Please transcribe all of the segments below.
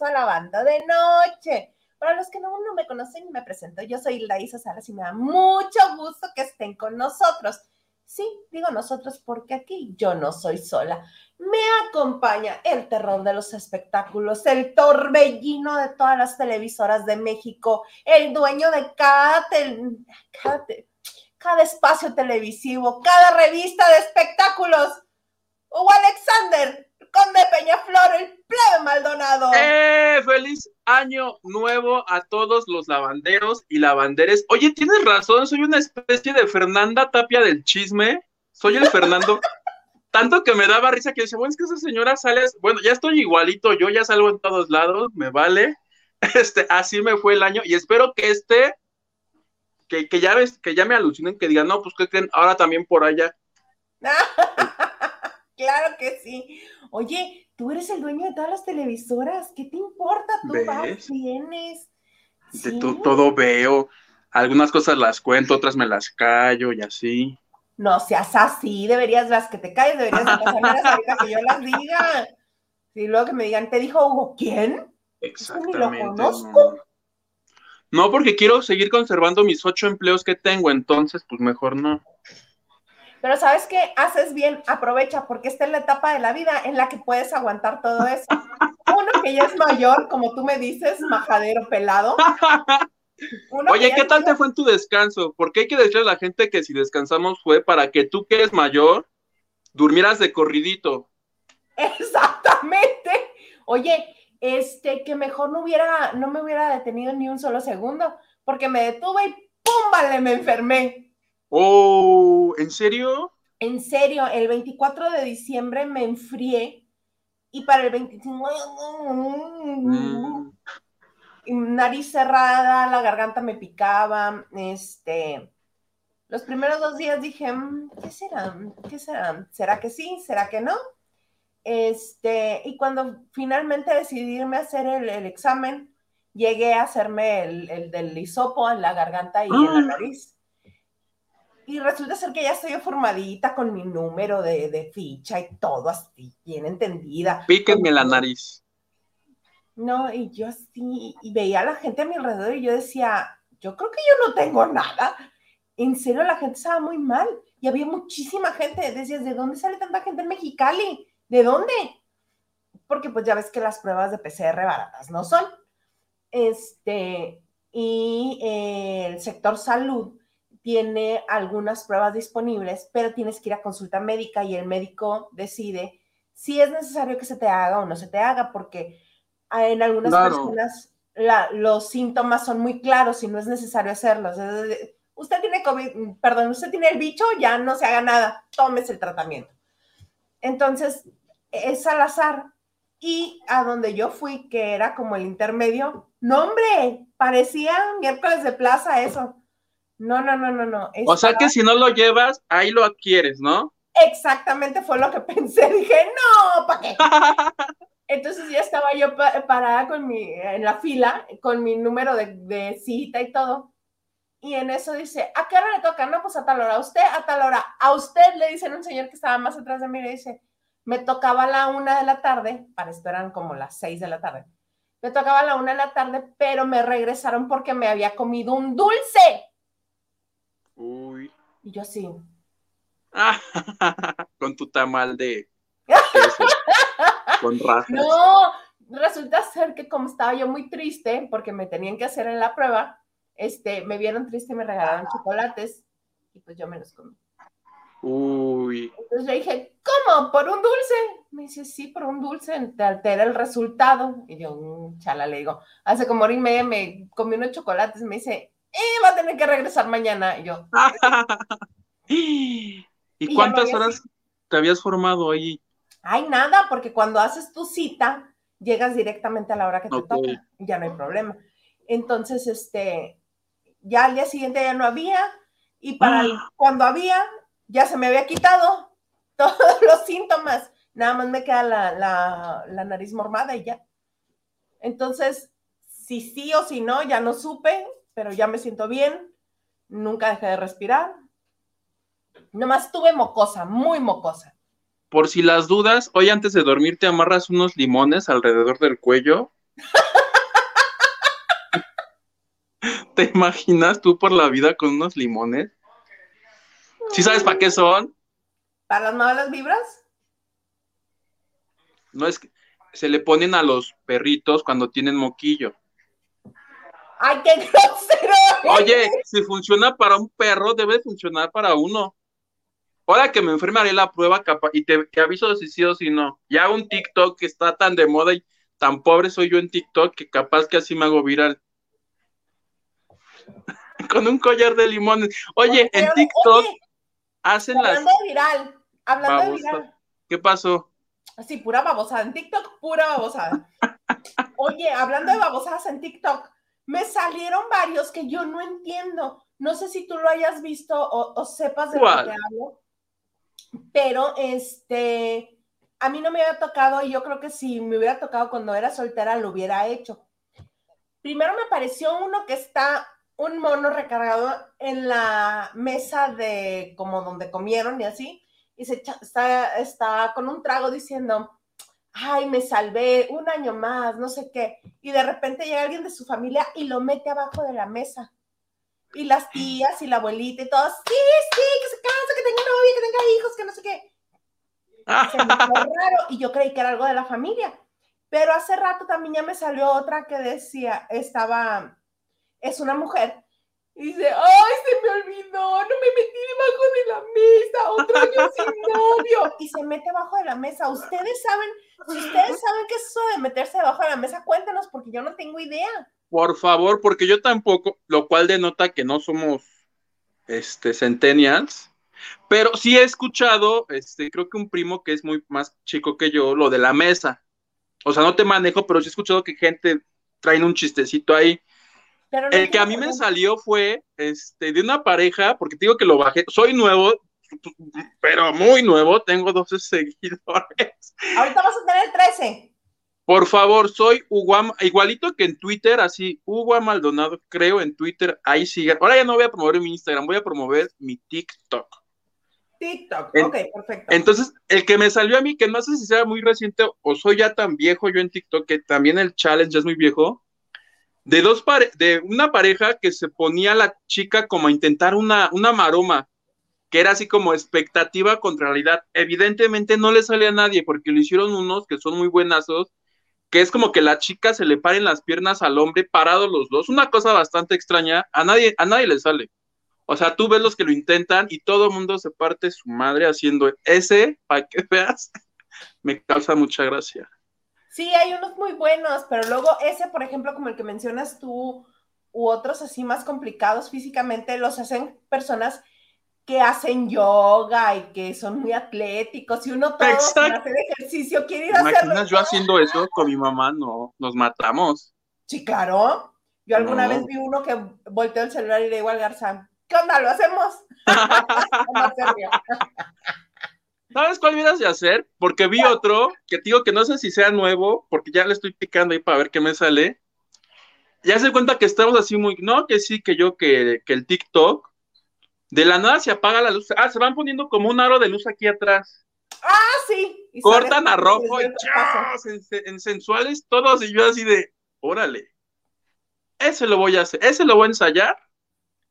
regreso a la banda de noche. Para los que no, no me conocen, me presento. Yo soy Laisa Salas y me da mucho gusto que estén con nosotros. Sí, digo nosotros porque aquí yo no soy sola. Me acompaña el terror de los espectáculos, el torbellino de todas las televisoras de México, el dueño de cada, cada, cada espacio televisivo, cada revista de espectáculos. Hugo Alexander, Conde Peñaflor, el plebe Maldonado. ¡Eh! ¡Feliz año nuevo a todos los lavanderos y lavanderes! Oye, tienes razón, soy una especie de Fernanda Tapia del chisme. Soy el Fernando. Tanto que me daba risa que decía, bueno, es que esa señora sale, bueno, ya estoy igualito, yo ya salgo en todos lados, me vale. Este, así me fue el año y espero que este, que, que ya ves, que ya me alucinen, que digan, no, pues que creen, ahora también por allá. claro que sí. Oye, tú eres el dueño de todas las televisoras, ¿qué te importa? Tú vas, vienes. De todo veo. Algunas cosas las cuento, otras me las callo y así. No seas así, deberías las que te calles, deberías las que yo las diga. Y luego que me digan, ¿te dijo Hugo quién? Exactamente. lo conozco. No, porque quiero seguir conservando mis ocho empleos que tengo, entonces, pues mejor no. Pero sabes qué, haces bien, aprovecha, porque esta es la etapa de la vida en la que puedes aguantar todo eso. Uno que ya es mayor, como tú me dices, majadero pelado. Oye, ¿qué tal te fue en tu descanso? Porque hay que decirle a la gente que si descansamos fue para que tú que eres mayor, durmieras de corridito. Exactamente. Oye, este, que mejor no hubiera, no me hubiera detenido ni un solo segundo, porque me detuve y ¡pum! Vale, me enfermé. Oh, ¿en serio? En serio, el 24 de diciembre me enfrié y para el 25 mm. nariz cerrada, la garganta me picaba, este los primeros dos días dije, mm, ¿qué será? ¿Qué será? ¿Será que sí? ¿Será que no? Este, y cuando finalmente decidí irme a hacer el, examen, llegué a hacerme el, del hisopo en la garganta y en la ah. nariz. Y resulta ser que ya estoy formadita con mi número de, ficha y todo así, bien entendida. Píquenme la nariz. No, y yo así, y veía a la gente a mi alrededor y yo decía, yo creo que yo no tengo nada. En serio, la gente estaba muy mal. Y había muchísima gente. Decías, ¿de dónde sale tanta gente en Mexicali? ¿De dónde? Porque pues ya ves que las pruebas de PCR baratas no son. Este, y eh, el sector salud tiene algunas pruebas disponibles, pero tienes que ir a consulta médica y el médico decide si es necesario que se te haga o no se te haga, porque en algunas personas los síntomas son muy claros y no es necesario hacerlos. Usted tiene COVID, perdón, usted tiene el bicho, ya no se haga nada, tómese el tratamiento. Entonces, es al azar. Y a donde yo fui, que era como el intermedio, no hombre, parecía miércoles de plaza eso no, no, no, no, no. O sea que si no lo llevas, ahí lo adquieres, ¿no? Exactamente fue lo que pensé. Dije, no, ¿para qué? Entonces ya estaba yo parada con mi, en la fila, con mi número de, cita y todo. Y en eso dice, ¿a qué hora le toca? No, pues a tal hora. ¿A usted? A tal hora. A usted le dicen un señor que estaba más atrás de mí, le dice, me tocaba a la una de la tarde, para esto eran como las seis de la tarde. Me tocaba a la una de la tarde, pero me regresaron porque me había comido un dulce. Uy. Y yo así. con tu tamal de con rajas. No, resulta ser que como estaba yo muy triste porque me tenían que hacer en la prueba, este, me vieron triste y me regalaron chocolates y pues yo me los comí. Uy. Entonces le dije, ¿cómo? ¿Por un dulce? Me dice, sí, por un dulce, te altera el resultado. Y yo, mm, chala, le digo, hace como hora y media me comí unos chocolates. Me dice, eh, va a tener que regresar mañana. Y yo. ¿Y, cuántas horas te habías formado ahí? Ay, nada, porque cuando haces tu cita, llegas directamente a la hora que te toca ya no hay problema. Entonces, este, ya al día siguiente ya no había, y para ah. cuando había, ya se me había quitado todos los síntomas. Nada más me queda la, la, la nariz mormada y ya. Entonces, si sí o si no, ya no supe, pero ya me siento bien, nunca dejé de respirar. Nomás tuve mocosa, muy mocosa. por si las dudas, hoy antes de dormir te amarras unos limones alrededor del cuello. ¿Te imaginas tú por la vida con unos limones? ¿Sí sabes para qué son? ¿Para las malas vibras? No es que se le ponen a los perritos cuando tienen moquillo. ¡Ay, qué grosero! Oye, si funciona para un perro, debe funcionar para uno. Ahora que me enferme haré la prueba y te, aviso si sí o si no. Ya un TikTok que está tan de moda y tan pobre soy yo en TikTok que capaz que así me hago viral. Con un collar de limones. Oye, en TikTok hacen hablando las. De viral, hablando de viral. ¿Qué pasó? Sí, pura babosada. En TikTok, pura babosada. Oye, hablando de babosadas en TikTok, me salieron varios que yo no entiendo. No sé si tú lo hayas visto o, sepas de lo que hablo pero este, a mí no me había tocado y yo creo que si me hubiera tocado cuando era soltera lo hubiera hecho. Primero me apareció uno que está un mono recargado en la mesa de como donde comieron y así, y se está, está con un trago diciendo, ay, me salvé un año más, no sé qué, y de repente llega alguien de su familia y lo mete abajo de la mesa y las tías y la abuelita y todos, sí, sí, que se casa, que tenga novia, que tenga hijos, que no sé qué. Se me raro y yo creí que era algo de la familia. Pero hace rato también ya me salió otra que decía, estaba, es una mujer. Y dice, ay, se me olvidó, no me metí debajo de la mesa, otro año sin novio. Y se mete abajo de la mesa. Ustedes saben, si ustedes saben qué es eso de meterse debajo de la mesa, cuéntanos, porque yo no tengo idea. Por favor, porque yo tampoco, lo cual denota que no somos este centennials, pero sí he escuchado, este, creo que un primo que es muy más chico que yo, lo de la mesa. O sea, no te manejo, pero sí he escuchado que gente trae un chistecito ahí. El que a mí me salió fue este, de una pareja, porque te digo que lo bajé, soy nuevo, pero muy nuevo, tengo 12 seguidores. Ahorita vas a tener 13. Por favor, soy Hugo, igualito que en Twitter, así, Hugo Maldonado, creo en Twitter, ahí sigan. Ahora ya no voy a promover mi Instagram, voy a promover mi TikTok. TikTok, ok, perfecto. Entonces, el que me salió a mí, que no sé si sea muy reciente o soy ya tan viejo yo en TikTok, que también el challenge es muy viejo, de dos de una pareja que se ponía la chica como a intentar una, una maroma, que era así como expectativa contra realidad. Evidentemente no le sale a nadie porque lo hicieron unos que son muy buenazos que es como que la chica se le paren las piernas al hombre parados los dos. Una cosa bastante extraña, a nadie, a nadie le sale. O sea, tú ves los que lo intentan y todo el mundo se parte su madre haciendo ese, para que veas, me causa mucha gracia. Sí, hay unos muy buenos, pero luego ese, por ejemplo, como el que mencionas tú, u otros así más complicados físicamente, los hacen personas que hacen yoga y que son muy atléticos y uno todo hacer ejercicio quiere ir a hacer yo haciendo eso con mi mamá? No, nos matamos. Sí, claro. Yo alguna vez vi uno que volteó el celular y le digo al Garzán, ¿qué onda? ¿Lo hacemos? ¿Sabes cuál miras de hacer? Porque vi otro que digo que no sé si sea nuevo, porque ya le estoy picando ahí para ver qué me sale. Ya se cuenta que estamos así muy, no, que sí, que yo, que, que el TikTok, de la nada se apaga la luz. Ah, se van poniendo como un aro de luz aquí atrás. Ah, sí. Cortan a rojo y en, sensuales todos y yo así de, órale. Ese lo voy a hacer, ese lo voy a ensayar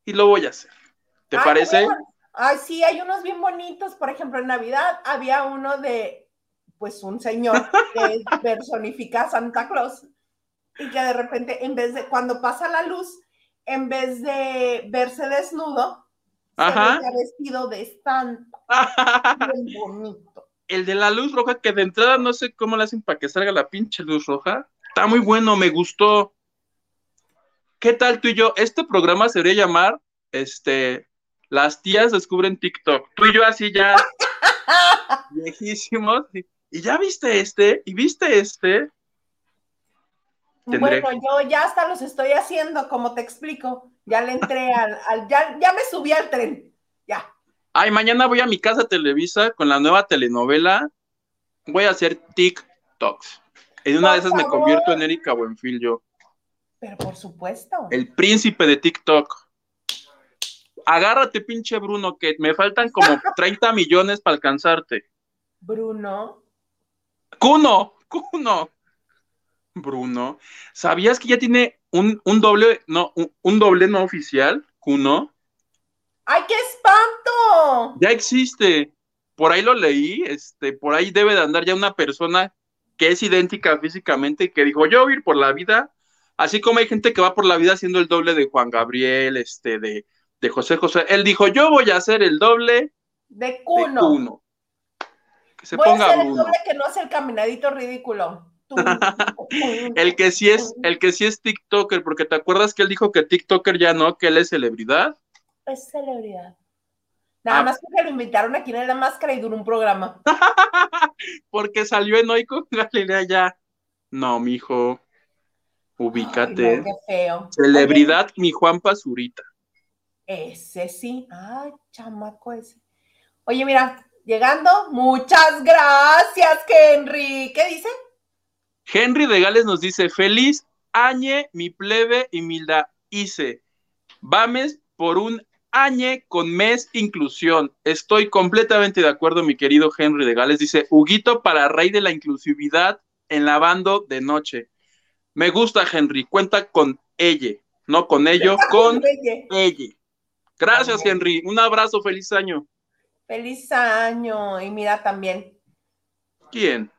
y lo voy a hacer. ¿Te parece? Ay, sí, hay unos bien bonitos. Por ejemplo, en Navidad había uno de, pues, un señor que personifica a Santa Claus y que de repente, en vez de, cuando pasa la luz, en vez de verse desnudo, Ajá. vestido de estampa. bonito. El de la luz roja, que de entrada no sé cómo le hacen para que salga la pinche luz roja. Está muy bueno, me gustó. ¿Qué tal tú y yo? Este programa se debería llamar, este, Las tías descubren TikTok. Tú y yo así ya, viejísimos. Y ya viste este, y viste este. Bueno, yo ya hasta los estoy haciendo, como te explico. Ya le entré al, ya, ya me subí al tren. Ya. Ay, mañana voy a mi casa Televisa con la nueva telenovela. Voy a hacer TikToks. En una de esas me convierto en Erika Buenfil yo. Pero por supuesto. El príncipe de TikTok. Agárrate, pinche Bruno, que me faltan como 30 millones para alcanzarte. Bruno. Cuno, Cuno. Bruno. ¿Sabías que ya tiene un, doble, no, un, doble no oficial, Cuno? ¡Ay, qué espanto! Ya existe. Por ahí lo leí, este, por ahí debe de andar ya una persona que es idéntica físicamente y que dijo, yo voy a ir por la vida, así como hay gente que va por la vida haciendo el doble de Juan Gabriel, este, de, de José José. Él dijo, yo voy a hacer el doble de Cuno. Que se ponga a hacer el doble que no hace el caminadito ridículo. el que sí es, el que sí es TikToker, porque te acuerdas que él dijo que TikToker ya no, que él es celebridad. Es celebridad. Nada ah. más que lo invitaron aquí en la máscara y duró un programa. porque salió en hoy con Galilea ya. No, mijo. Ubícate. qué feo. Celebridad, mi Juan Pazurita. Ese sí. Ay, chamaco ese. Oye, mira, llegando. Muchas gracias, Henry. ¿Qué dice? Henry de Gales nos dice: Feliz añe, mi plebe y milda hice. Vames por un añe con mes inclusión. Estoy completamente de acuerdo, mi querido Henry de Gales. Dice: Huguito para rey de la inclusividad en la bando de noche. Me gusta, Henry. Cuenta con ella, no con ello, con ella. Gracias, Henry. Un abrazo, feliz año. Feliz año. Y mira también. ¿Quién?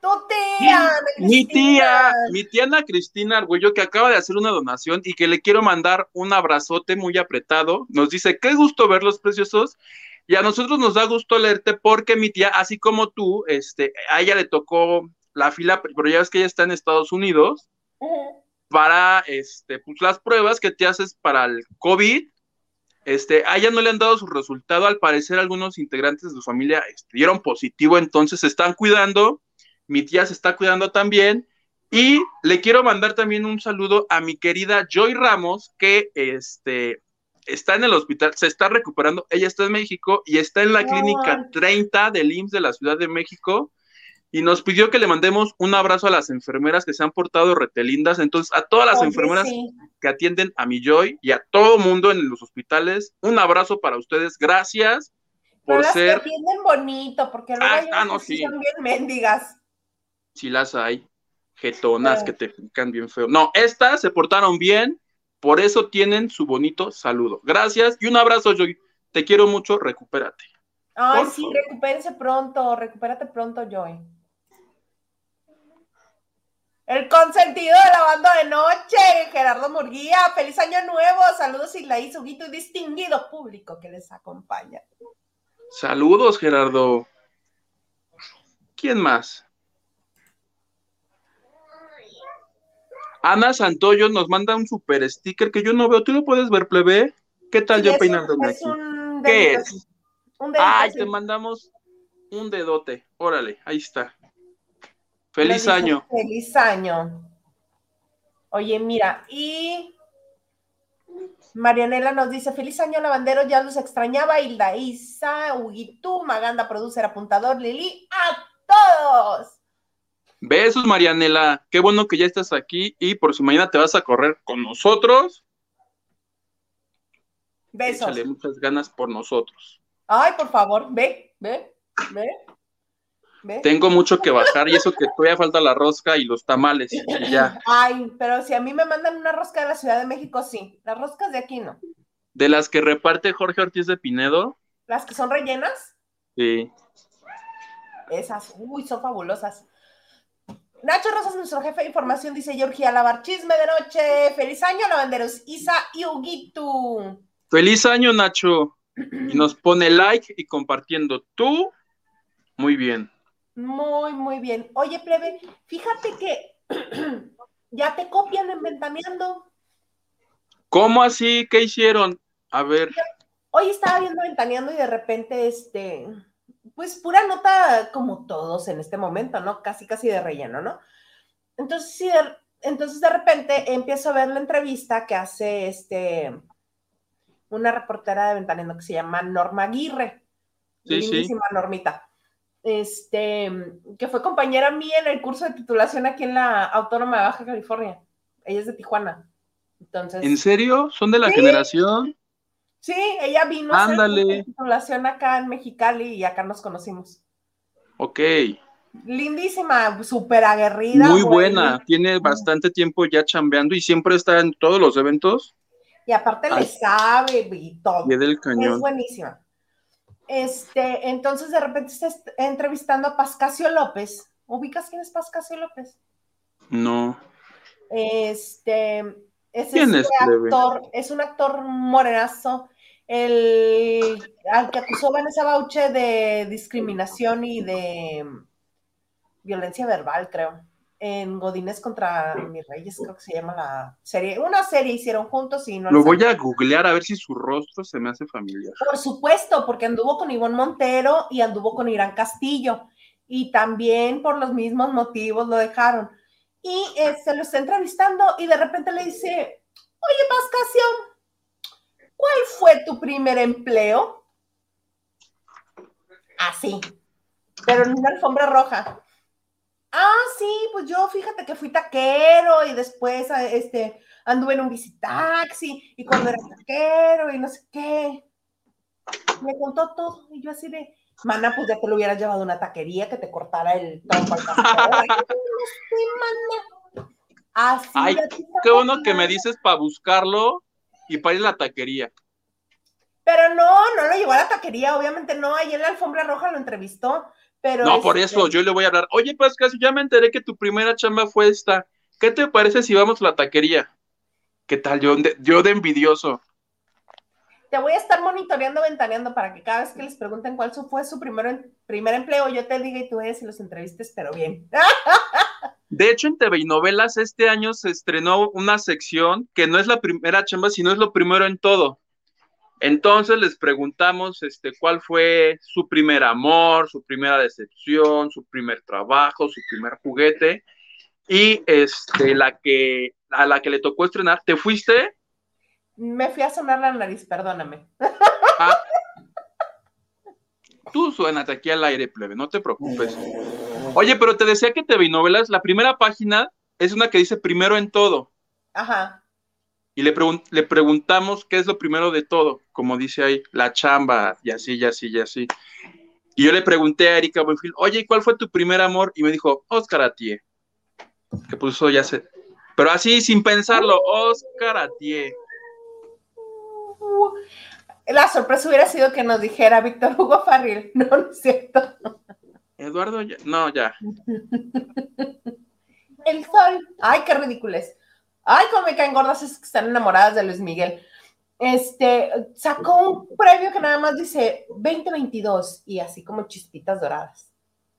Tu tía, mi tía, mi tía Ana Cristina Argüello, que acaba de hacer una donación y que le quiero mandar un abrazote muy apretado. Nos dice, qué gusto verlos preciosos. Y a nosotros nos da gusto leerte porque mi tía, así como tú, este, a ella le tocó la fila, pero ya ves que ella está en Estados Unidos, para este, pues, las pruebas que te haces para el COVID. Este, a ella no le han dado su resultado, al parecer algunos integrantes de su familia este, dieron positivo, entonces se están cuidando mi tía se está cuidando también. Y le quiero mandar también un saludo a mi querida Joy Ramos, que este, está en el hospital, se está recuperando. Ella está en México y está en la clínica 30 del IMSS de la Ciudad de México. Y nos pidió que le mandemos un abrazo a las enfermeras que se han portado retelindas. Entonces, a todas las enfermeras que atienden a mi Joy y a todo mundo en los hospitales, un abrazo para ustedes. Gracias por ser. Que bonito, porque luego ah, no, sí. son bien mendigas si las hay, jetonas que te pican bien feo. No, estas se portaron bien, por eso tienen su bonito saludo. Gracias y un abrazo, Joy. Te quiero mucho, recupérate. Ay, sí, recupérense pronto, recupérate pronto, Joy. El consentido de la banda de noche, Gerardo Murguía. Feliz año nuevo. Saludos, Isla Suguito y distinguido público que les acompaña. Saludos, Gerardo. ¿Quién más? Ana Santoyo nos manda un super sticker que yo no veo. ¿Tú lo puedes ver, plebe? ¿Qué tal yo peinándome aquí? ¿Qué es? Ay, te mandamos un dedote. Órale, ahí está. Feliz año. Feliz año. Oye, mira, y Marianela nos dice, feliz año lavandero, ya los extrañaba, Hilda Isa, Huguitú, Maganda, producer, apuntador, Lili, a todos. Besos, Marianela. Qué bueno que ya estás aquí y por si mañana te vas a correr con nosotros. Besos. Échale muchas ganas por nosotros. Ay, por favor, ve, ve, ve. Tengo mucho que bajar y eso que todavía falta la rosca y los tamales y ya. Ay, pero si a mí me mandan una rosca de la Ciudad de México, sí. Las roscas de aquí no. ¿De las que reparte Jorge Ortiz de Pinedo? ¿Las que son rellenas? Sí. Esas, uy, son fabulosas. Nacho Rosas, nuestro jefe de información, dice Georgia Lavar, chisme de noche. Feliz año, lavanderos. Isa y Huguito. Feliz año, Nacho. Y nos pone like y compartiendo. Tú, muy bien. Muy, muy bien. Oye, plebe, fíjate que ya te copian en Ventaneando. ¿Cómo así? ¿Qué hicieron? A ver. Hoy estaba viendo Ventaneando y de repente, este, pues pura nota como todos en este momento, ¿no? Casi, casi de relleno, ¿no? Entonces, sí, de, entonces de repente empiezo a ver la entrevista que hace este, una reportera de Ventaneando que se llama Norma Aguirre. Sí, lindísima Normita. Este, que fue compañera mía en el curso de titulación aquí en la Autónoma de Baja California. Ella es de Tijuana. Entonces. ¿En serio? ¿Son de la generación? Sí, ella vino Ándale. a hacer titulación acá en Mexicali y acá nos conocimos. Ok. Lindísima, súper aguerrida. Muy buena, tiene bastante tiempo ya chambeando y siempre está en todos los eventos. Y aparte le sabe y todo. Y del Es cañón. buenísima. Este, entonces de repente está est- entrevistando a Pascasio López. ¿Ubicas quién es Pascasio López? No. Este, es ¿Quién este es, plebe? actor, es un actor morenazo, el al que acusó Vanessa Bauche de discriminación y de violencia verbal, creo. En Godines contra mis reyes, creo que se llama la serie. Una serie hicieron juntos y no Lo voy a googlear a ver si su rostro se me hace familiar. Por supuesto, porque anduvo con Ivonne Montero y anduvo con Irán Castillo. Y también por los mismos motivos lo dejaron. Y eh, se lo está entrevistando y de repente le dice, oye, Pascasio, ¿cuál fue tu primer empleo? Así, pero en una alfombra roja. Ah, sí, pues yo fíjate que fui taquero y después ah, este, anduve en un visitaxi y cuando era taquero y no sé qué. Me contó todo y yo así de, mana, pues ya te lo hubieras llevado a una taquería que te cortara el tronco al mana. Así Ay, Qué bueno que me dices para buscarlo y para ir a la taquería. Pero no, no lo llevó a la taquería, obviamente no, ahí en la alfombra roja lo entrevistó, pero... No, por este, eso yo le voy a hablar. Oye, Pascasio, ya me enteré que tu primera chamba fue esta. ¿Qué te parece si vamos a la taquería? ¿Qué tal? Yo de, yo de envidioso. Te voy a estar monitoreando, ventaneando para que cada vez que les pregunten cuál fue su primer, primer empleo, yo te diga y tú vayas y los entrevistes, pero bien. De hecho, en TV y Novelas este año se estrenó una sección que no es la primera chamba, sino es lo primero en todo. Entonces les preguntamos este, cuál fue su primer amor, su primera decepción, su primer trabajo, su primer juguete. Y este, la que, a la que le tocó estrenar, ¿te fuiste? Me fui a sonar la nariz, perdóname. Ah, tú suénate aquí al aire, plebe, no te preocupes. Oye, pero te decía que TV y Novelas, la primera página es una que dice primero en todo. Ajá. Y le, pregun- le preguntamos qué es lo primero de todo, como dice ahí, la chamba, y así, y así, y así. Y yo le pregunté a Erika Buenfil, oye, ¿y cuál fue tu primer amor? Y me dijo, Oscar Atié. Que puso ya sé. Pero así, sin pensarlo, Oscar Atié. La sorpresa hubiera sido que nos dijera Víctor Hugo Farril. No, no es cierto. Eduardo, ya- no, ya. El sol. Ay, qué ridículos. Ay, cómo me caen gordas esas que están enamoradas de Luis Miguel. Este, sacó un premio que nada más dice 2022 y así como chispitas doradas.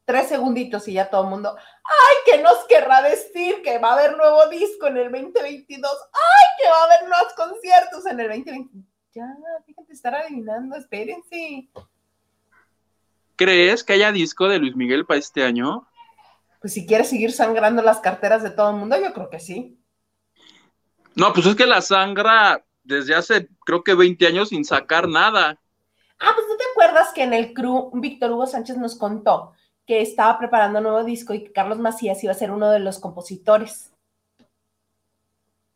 Tres segunditos y ya todo el mundo, ay, ¿qué nos querrá decir? Que va a haber nuevo disco en el 2022. Ay, que va a haber nuevos conciertos en el 2022. Ya, fíjate, estar adivinando, espérense. ¿Crees que haya disco de Luis Miguel para este año? Pues si quieres seguir sangrando las carteras de todo el mundo, yo creo que sí. No, pues es que la sangra desde hace, creo que 20 años sin sacar nada. Ah, pues ¿no te acuerdas que en el crew Víctor Hugo Sánchez nos contó que estaba preparando un nuevo disco y que Carlos Macías iba a ser uno de los compositores?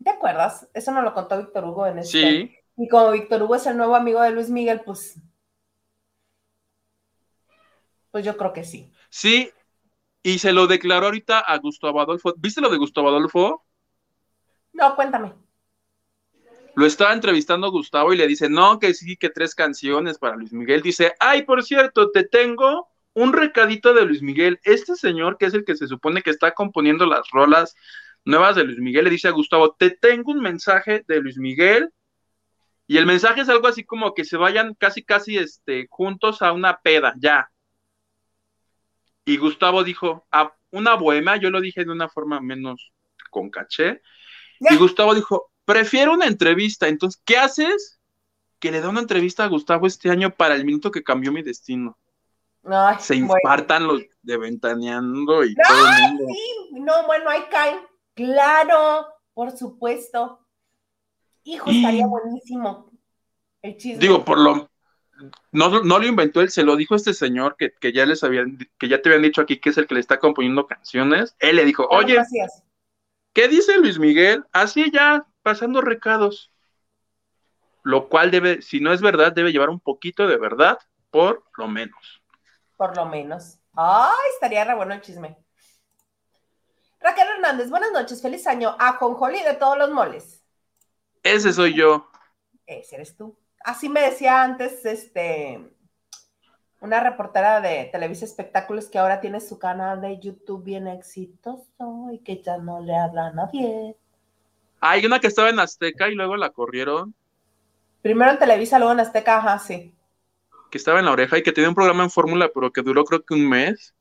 ¿Te acuerdas? Eso nos lo contó Víctor Hugo en este. Sí. Y como Víctor Hugo es el nuevo amigo de Luis Miguel, pues. Pues yo creo que sí. Sí, y se lo declaró ahorita a Gustavo Adolfo. ¿Viste lo de Gustavo Adolfo? No, cuéntame. Lo estaba entrevistando Gustavo y le dice, no, que sí, que tres canciones para Luis Miguel. Dice, ay, por cierto, te tengo un recadito de Luis Miguel. Este señor, que es el que se supone que está componiendo las rolas nuevas de Luis Miguel, le dice a Gustavo, te tengo un mensaje de Luis Miguel. Y el mensaje es algo así como que se vayan casi, casi este, juntos a una peda, ya. Y Gustavo dijo, a una bohemia, yo lo dije de una forma menos con caché. Y Gustavo dijo, prefiero una entrevista. Entonces, ¿qué haces? Que le da una entrevista a Gustavo este año para el minuto que cambió mi destino. Ay, Se bueno. infartan los de Ventaneando y ¡Ay, todo el mundo. sí! No, bueno, ahí caen. Claro, por supuesto. Hijo, estaría Y- buenísimo. El chisme. Digo, por lo. No, no lo inventó él, se lo dijo este señor que, que ya les habían, que ya te habían dicho aquí que es el que le está componiendo canciones. Él le dijo, oye, Macías. ¿Qué dice Luis Miguel? Así ya, pasando recados. Lo cual debe, si no es verdad, debe llevar un poquito de verdad, por lo menos. por lo menos. Ay, estaría re bueno el chisme. Raquel Hernández, buenas noches, feliz año. A Conjoli de todos los moles. Ese soy yo. Ese eres tú. Así me decía antes, este, una reportera de Televisa Espectáculos que ahora tiene su canal de YouTube bien exitoso y que ya no le habla a nadie. Hay una que estaba en Azteca y luego la corrieron. Primero en Televisa, luego en Azteca, ajá, sí. Que estaba en la oreja y que tenía un programa en fórmula, pero que duró creo que un mes.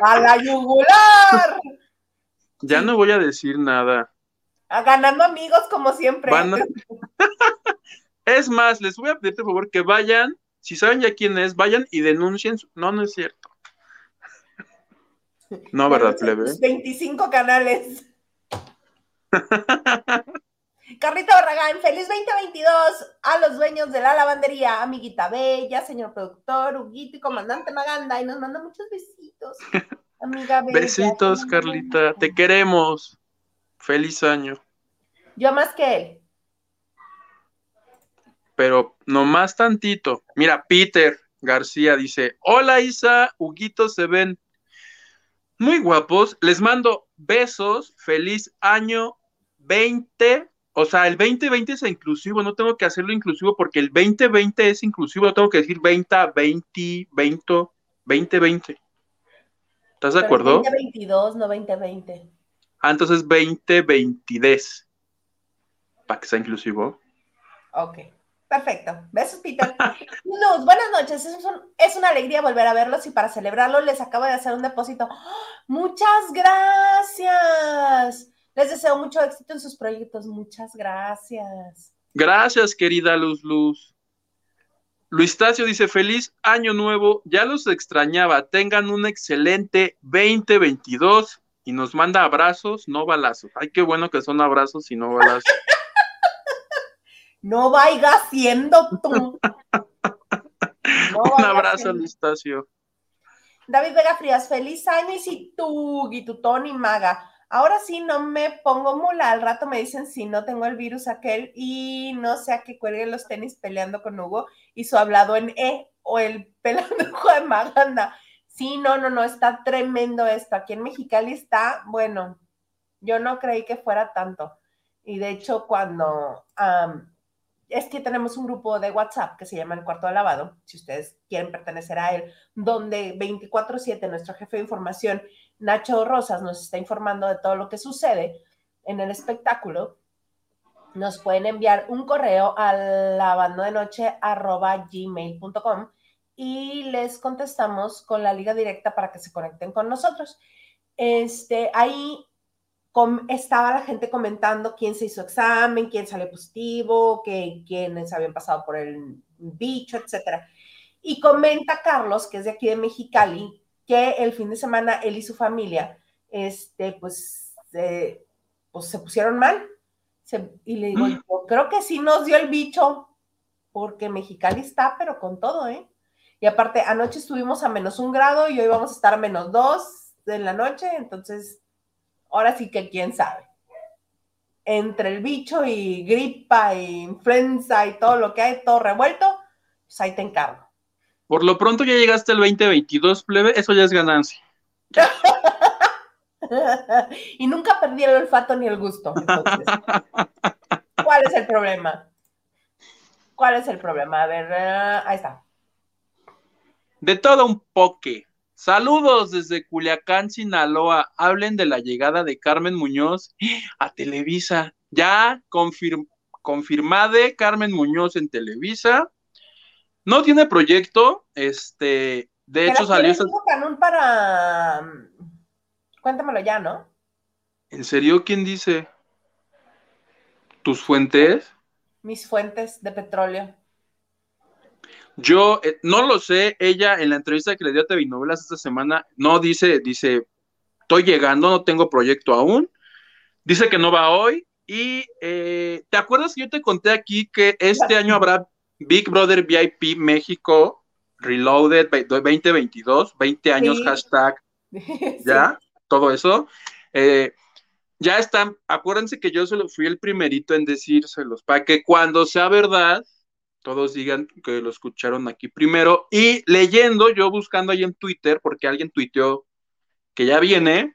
¡A la yugular! Ya no voy a decir nada. A ganando amigos como siempre. es más, les voy a pedir por favor que vayan, si saben ya quién es, vayan y denuncien. No, no es cierto. No, ¿verdad, plebe? 25 canales. Carlita Barragán, feliz 2022 a los dueños de la lavandería, amiguita Bella, señor productor, Huguito y comandante Maganda, y nos manda muchos besitos. Amiga Bella. Besitos, Carlita, te queremos. Feliz año. Yo más que él. Pero no más tantito. Mira, Peter García dice: Hola Isa, Huguito se ven muy guapos. Les mando besos. Feliz año 20 o sea, el 2020 es inclusivo, no tengo que hacerlo inclusivo porque el 2020 es inclusivo, no tengo que decir 20, 20, 20, 2020. ¿Estás de acuerdo? 2022, no 2020. Ah, entonces 2020 para que sea inclusivo. Ok, perfecto. Besos, Peter. Luz, buenas noches. Es, una alegría volver a verlos y para celebrarlo les acabo de hacer un depósito. Muchas gracias. Les deseo mucho éxito en sus proyectos. Muchas gracias. Gracias, querida Luz Luz. Luis Tacio dice, feliz año nuevo, ya los extrañaba, tengan un excelente 2022 y nos manda abrazos, no balazos. Ay, qué bueno que son abrazos y no balazos. No vaya siendo tú. un abrazo, Tacio. David Vega Frías, feliz año y si tú, y tu Tony Maga. Ahora sí no me pongo mula, al rato me dicen si no tengo el virus aquel y no sé a qué cuelguen los tenis peleando con Hugo y su hablado en E o el pelando de Maganda. Sí, no, no, no, está tremendo esto. Aquí en Mexicali está, bueno, yo no creí que fuera tanto. Y de hecho, cuando es que tenemos un grupo de WhatsApp que se llama El Cuarto de Lavado, si ustedes quieren pertenecer a él, donde 24/7 nuestro jefe de información Nacho Rosas nos está informando de todo lo que sucede en el espectáculo, nos pueden enviar un correo a lavandodenoche.gmail.com y les contestamos con la liga directa para que se conecten con nosotros. Este, ahí estaba la gente comentando quién se hizo examen, quién salió positivo, que, quiénes habían pasado por el bicho, etc. Y comenta Carlos, que es de aquí de Mexicali, que el fin de semana él y su familia, este, pues, pues se pusieron mal. y le digo, mm. yo creo que sí nos dio el bicho, porque Mexicali está, pero con todo, ¿eh? Y aparte, anoche estuvimos a menos un grado y hoy vamos a estar a menos dos en la noche, entonces, ahora sí que quién sabe. Entre el bicho y gripa y influenza y todo lo que hay, todo revuelto, pues ahí te encargo. Por lo pronto ya llegaste al 2022, plebe, eso ya es ganancia. y nunca perdí el olfato ni el gusto. ¿Cuál es el problema? ¿Cuál es el problema? A ver, eh, ahí está. De todo un poque. Saludos desde Culiacán, Sinaloa. Hablen de la llegada de Carmen Muñoz a Televisa. Ya confirmada Carmen Muñoz en Televisa. No tiene proyecto, este, de hecho salió... Esa... Canún para... Cuéntamelo ya, ¿no? ¿En serio quién dice? ¿Tus fuentes? Mis fuentes de petróleo. Yo eh, no lo sé, ella en la entrevista que le dio a TV Novelas esta semana, no dice, dice, estoy llegando, no tengo proyecto aún, dice que no va hoy, y eh, ¿te acuerdas que yo te conté aquí que este año habrá Big Brother VIP México Reloaded 2022, 20 años, hashtag, ya, todo eso. Eh, ya están, acuérdense que yo solo fui el primerito en decírselos, para que cuando sea verdad, todos digan que lo escucharon aquí primero. Y leyendo, yo buscando ahí en Twitter, porque alguien tuiteó que ya viene.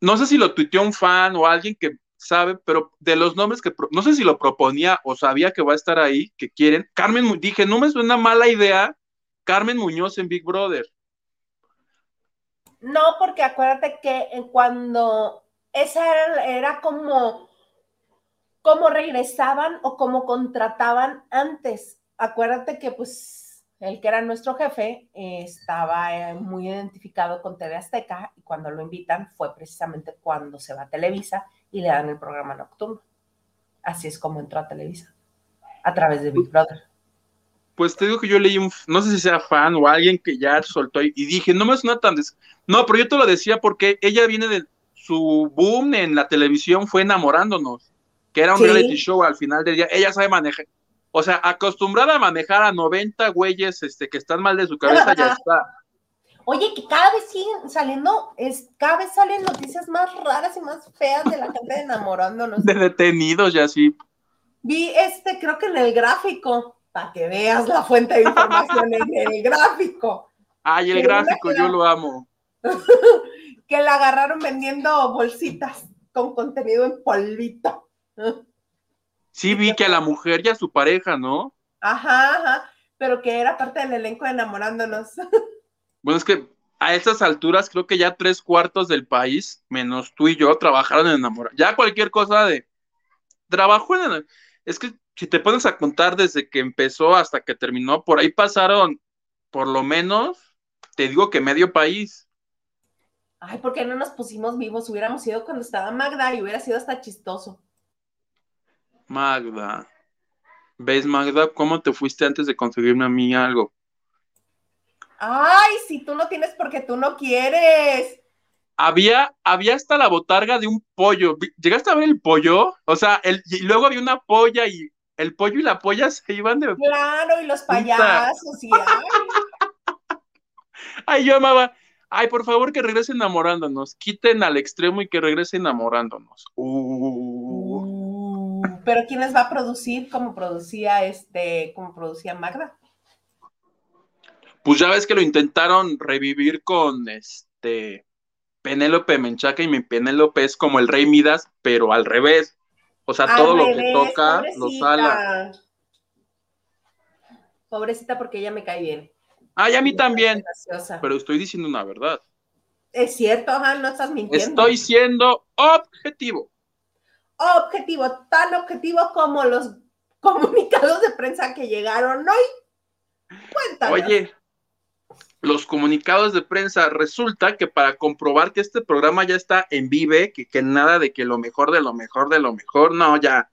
No sé si lo tuiteó un fan o alguien que sabe, pero de los nombres que no sé si lo proponía o sabía que va a estar ahí, que quieren. Carmen, dije, no me suena mala idea. Carmen Muñoz en Big Brother. No, porque acuérdate que cuando esa era como cómo regresaban o cómo contrataban antes. Acuérdate que pues el que era nuestro jefe estaba eh, muy identificado con TV Azteca y cuando lo invitan fue precisamente cuando se va a Televisa y le dan el programa nocturno. Así es como entró a Televisa, a través de Big Brother. Pues te digo que yo leí un, no sé si sea fan o alguien que ya soltó y, dije, no me suena tan... No, pero yo te lo decía porque ella viene de su boom en la televisión fue enamorándonos que era un reality show al final del día, ella sabe manejar, o sea, acostumbrada a manejar a 90 güeyes este, que están mal de su cabeza, ya está. Oye, que cada vez siguen saliendo, es, cada vez salen noticias más raras y más feas de la gente enamorándonos. De detenidos ya sí. Vi este, creo que en el gráfico, para que veas la fuente de información en el gráfico. Ay, el gráfico, yo lo amo. que la agarraron vendiendo bolsitas con contenido en polvito. Sí, vi que a la mujer y a su pareja, ¿no? Ajá, ajá, pero que era parte del elenco enamorándonos. Bueno, es que a estas alturas creo que ya tres cuartos del país, menos tú y yo, trabajaron en enamorar. Ya cualquier cosa de trabajo en Es que si te pones a contar desde que empezó hasta que terminó, por ahí pasaron por lo menos, te digo que medio país. Ay, ¿por qué no nos pusimos vivos? Hubiéramos ido cuando estaba Magda y hubiera sido hasta chistoso. Magda. ¿Ves, Magda, cómo te fuiste antes de conseguirme a mí algo? Ay, si tú no tienes porque tú no quieres. Había, había hasta la botarga de un pollo. ¿Llegaste a ver el pollo? O sea, el, y luego había una polla y el pollo y la polla se iban de. Claro, y los payasos y ay. ay, yo amaba. Ay, por favor, que regresen enamorándonos. Quiten al extremo y que regresen enamorándonos. Uh. Pero ¿quién les va a producir como producía este, como producía Magda? Pues ya ves que lo intentaron revivir con este Penélope Menchaca y mi Penélope es como el rey Midas, pero al revés. O sea, todo lo que toca lo sala. Pobrecita porque ella me cae bien. Ay, a mí también. Pero estoy diciendo una verdad. Es cierto, ajá, no estás mintiendo. Estoy siendo objetivo objetivo, tan objetivo como los comunicados de prensa que llegaron hoy. Cuéntame. Oye, los comunicados de prensa, resulta que para comprobar que este programa ya está en vive, que, que nada de que lo mejor de lo mejor de lo mejor, no, ya.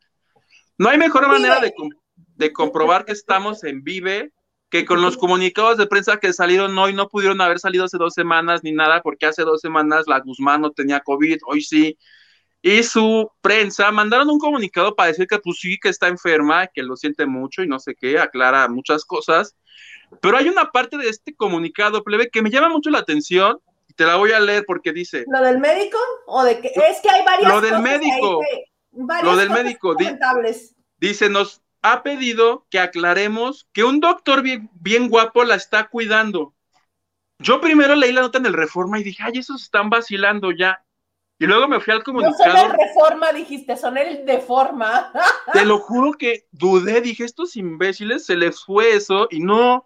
No hay mejor manera de, de comprobar que estamos en vive que con los comunicados de prensa que salieron hoy no pudieron haber salido hace dos semanas ni nada, porque hace dos semanas la Guzmán no tenía COVID, hoy sí, y su prensa mandaron un comunicado para decir que pues sí, que está enferma, que lo siente mucho y no sé qué, aclara muchas cosas. Pero hay una parte de este comunicado, plebe, que me llama mucho la atención y te la voy a leer porque dice... ¿Lo del médico? ¿O de que es que hay varias Lo del médico. lo del médico. dice, nos ha pedido que aclaremos que un doctor bien, bien guapo la está cuidando. Yo primero leí la nota en el Reforma y dije, ay, esos están vacilando ya. Y luego me fui al comunicado. No son el reforma, dijiste, son el deforma. Te lo juro que dudé, dije, estos imbéciles se les fue eso y no.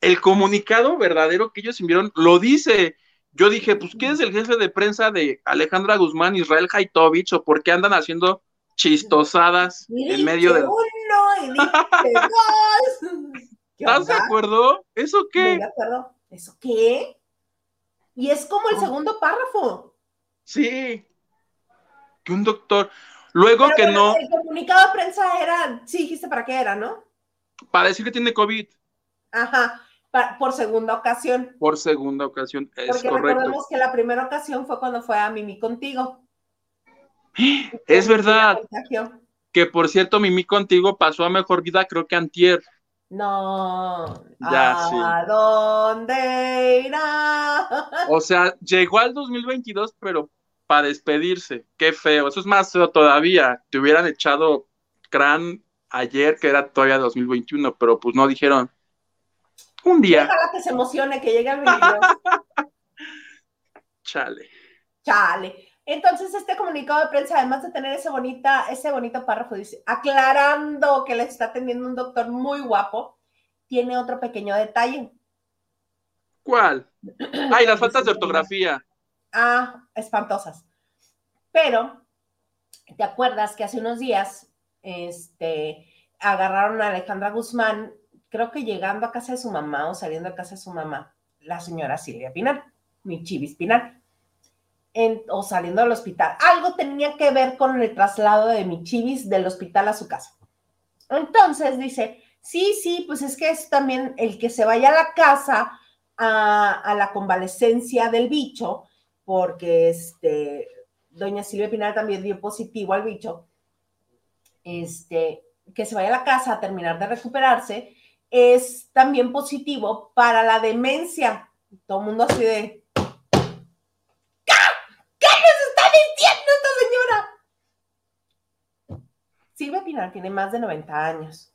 El comunicado verdadero que ellos enviaron lo dice. Yo dije, pues, ¿quién es el jefe de prensa de Alejandra Guzmán, Israel Haitovich, o por qué andan haciendo chistosadas en medio de. Uno y dos. ¿Estás de acuerdo? ¿Eso qué? De acuerdo. ¿Eso qué? Y es como el segundo párrafo. Sí, que un doctor. Luego que no. El comunicado de prensa era, sí dijiste para qué era, ¿no? Para decir que tiene COVID. Ajá, por segunda ocasión. Por segunda ocasión, es Porque correcto. recordemos que la primera ocasión fue cuando fue a Mimi contigo. Es verdad. Que por cierto, Mimi contigo pasó a mejor vida, creo que antier. No. ¿A dónde irá? O sea, llegó al 2022, pero para despedirse. Qué feo. Eso es más feo todavía. Te hubieran echado crán ayer que era todavía 2021, pero pues no dijeron un día. Ojalá que se emocione, que llegue al 22. Chale. Chale. Entonces, este comunicado de prensa, además de tener ese, bonita, ese bonito párrafo, dice, aclarando que le está atendiendo un doctor muy guapo, tiene otro pequeño detalle. ¿Cuál? Ay, las faltas de ortografía. Ah, espantosas. Pero, ¿te acuerdas que hace unos días este, agarraron a Alejandra Guzmán, creo que llegando a casa de su mamá o saliendo a casa de su mamá, la señora Silvia Pinal, mi chivis Pinal, o saliendo del hospital. Algo tenía que ver con el traslado de mi chivis del hospital a su casa. Entonces dice, sí, sí, pues es que es también el que se vaya a la casa a, a la convalecencia del bicho, porque este, doña Silvia Pinal también dio positivo al bicho, este, que se vaya a la casa a terminar de recuperarse, es también positivo para la demencia. Todo el mundo así de... ¿Qué? ¿Qué nos está diciendo esta señora? Silvia Pinal tiene más de 90 años.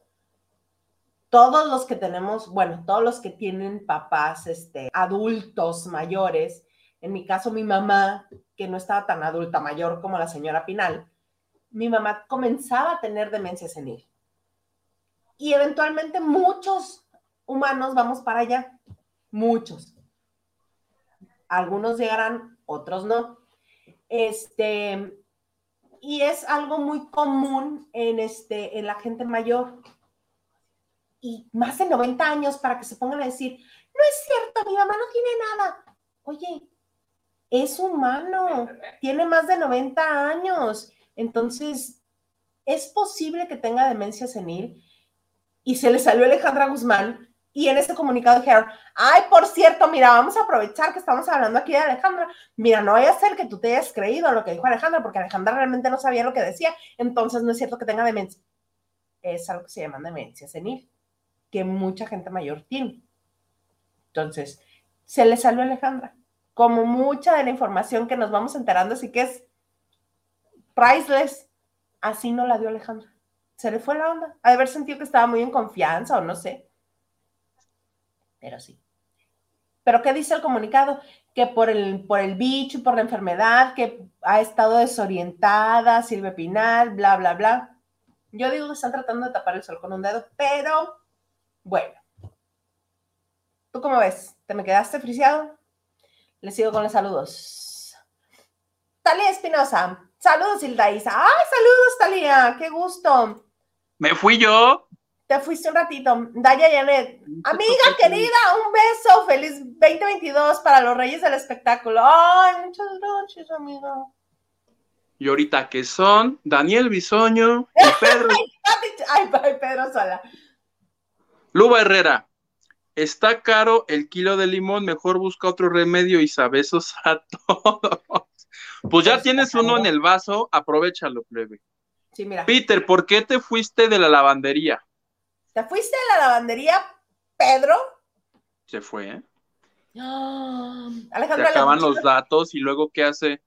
Todos los que tenemos, bueno, todos los que tienen papás este, adultos mayores, en mi caso mi mamá, que no estaba tan adulta mayor como la señora Pinal, mi mamá comenzaba a tener demencia senil. Y eventualmente muchos humanos vamos para allá, muchos. Algunos llegarán, otros no. Este, y es algo muy común en, este, en la gente mayor. Y más de 90 años para que se pongan a decir, no es cierto, mi mamá no tiene nada. Oye, es humano, tiene más de 90 años entonces, es posible que tenga demencia senil y se le salió Alejandra Guzmán y en ese comunicado dijeron, ay, por cierto, mira, vamos a aprovechar que estamos hablando aquí de Alejandra. Mira, no vaya a ser que tú te hayas creído lo que dijo Alejandra, porque Alejandra realmente no sabía lo que decía, entonces no es cierto que tenga demencia. Es algo que se llama demencia senil, que mucha gente mayor tiene. Entonces, se le salió Alejandra. Como mucha de la información que nos vamos enterando, así que es priceless. Así no la dio Alejandra. Se le fue la onda. Ha de haber sentido que estaba muy en confianza o no sé. Pero sí. ¿Pero qué dice el comunicado? Que por el, por el bicho y por la enfermedad, que ha estado desorientada, sirve Pinal, bla, bla, bla. Yo digo que están tratando de tapar el sol con un dedo, pero bueno. ¿Tú cómo ves? ¿Te me quedaste friciado? Le sigo con los saludos. Talia Espinosa, Saludos, Hildaísa. ¡Ay, saludos, Talía! ¡Qué gusto! Me fui yo. Te fuiste un ratito. Daya Janet. Amiga querida, un beso. Feliz 2022 para los Reyes del Espectáculo. ¡Ay, muchas gracias, amiga! Y ahorita que son Daniel Bisoño y Pedro. ay, ay, Pedro Sola. Luba Herrera. Está caro el kilo de limón, mejor busca otro remedio y sabesos a todos. Pues ya tienes uno en el vaso, aprovechalo, plebe. Sí, mira. Peter, ¿por qué te fuiste de la lavandería? ¿Te fuiste de la lavandería, Pedro? Se fue, ¿eh? Alejandro, Se acaban los datos y luego, ¿qué hace?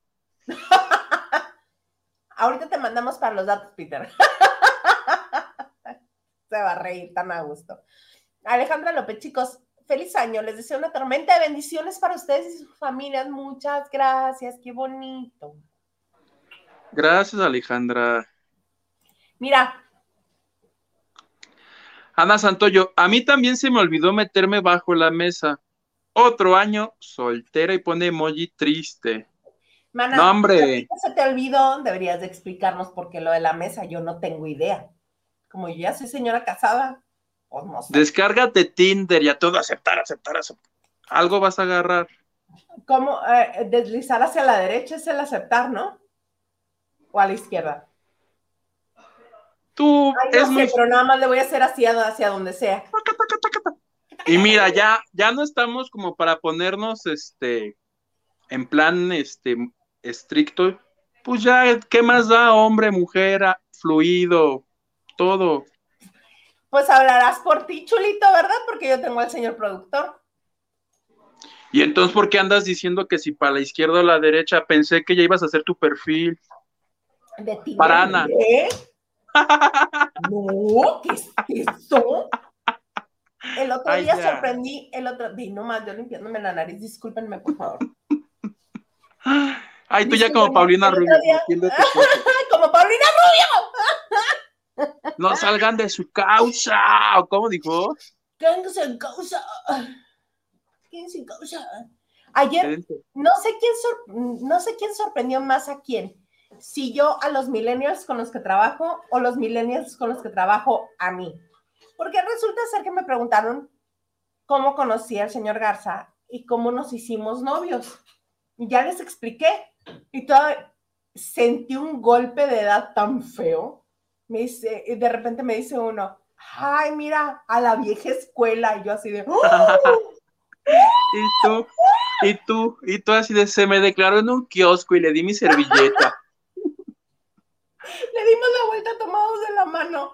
Ahorita te mandamos para los datos, Peter. Se va a reír tan a gusto. Alejandra López, chicos, feliz año. Les deseo una tormenta de bendiciones para ustedes y sus familias. Muchas gracias. Qué bonito. Gracias, Alejandra. Mira. Ana Santoyo, a mí también se me olvidó meterme bajo la mesa. Otro año soltera y pone emoji triste. no, hombre. Se te olvidó, deberías de explicarnos por qué lo de la mesa. Yo no tengo idea. Como yo ya soy señora casada, Descárgate Tinder y a todo aceptar, aceptar, aceptar. Algo vas a agarrar. ¿Cómo? Eh, deslizar hacia la derecha es el aceptar, ¿no? ¿O a la izquierda? Tú. es pero nada más le voy a hacer hacia, hacia donde sea. Y mira, ya, ya no estamos como para ponernos este en plan este estricto. Pues ya, ¿qué más da? Hombre, mujer, fluido, todo. Pues hablarás por ti, chulito, ¿verdad? Porque yo tengo al señor productor. Y entonces, ¿por qué andas diciendo que si para la izquierda o la derecha? Pensé que ya ibas a hacer tu perfil. De ti. Para Ana. no, ¿qué es eso? El otro Ay, día ya. sorprendí, el otro día, no más, yo limpiándome la nariz, discúlpenme, por favor. Ay, tú ya como Paulina Rubio. día- defiende tu cosa. ¡Ay, como Paulina No salgan de su causa. ¿O cómo dijo? En causa. En causa. Ayer no sé quién no sé quién sorprendió más a quién. Si yo a los millennials con los que trabajo o los millennials con los que trabajo a mí. Porque resulta ser que me preguntaron cómo conocí al señor Garza y cómo nos hicimos novios. Y ya les expliqué. Y todo, sentí un golpe de edad tan feo. Me dice, y de repente me dice uno, ay, mira, a la vieja escuela. Y yo así de, ¡Oh! Y tú, y tú, y tú así de se me declaró en un kiosco y le di mi servilleta. Le dimos la vuelta tomados de la mano.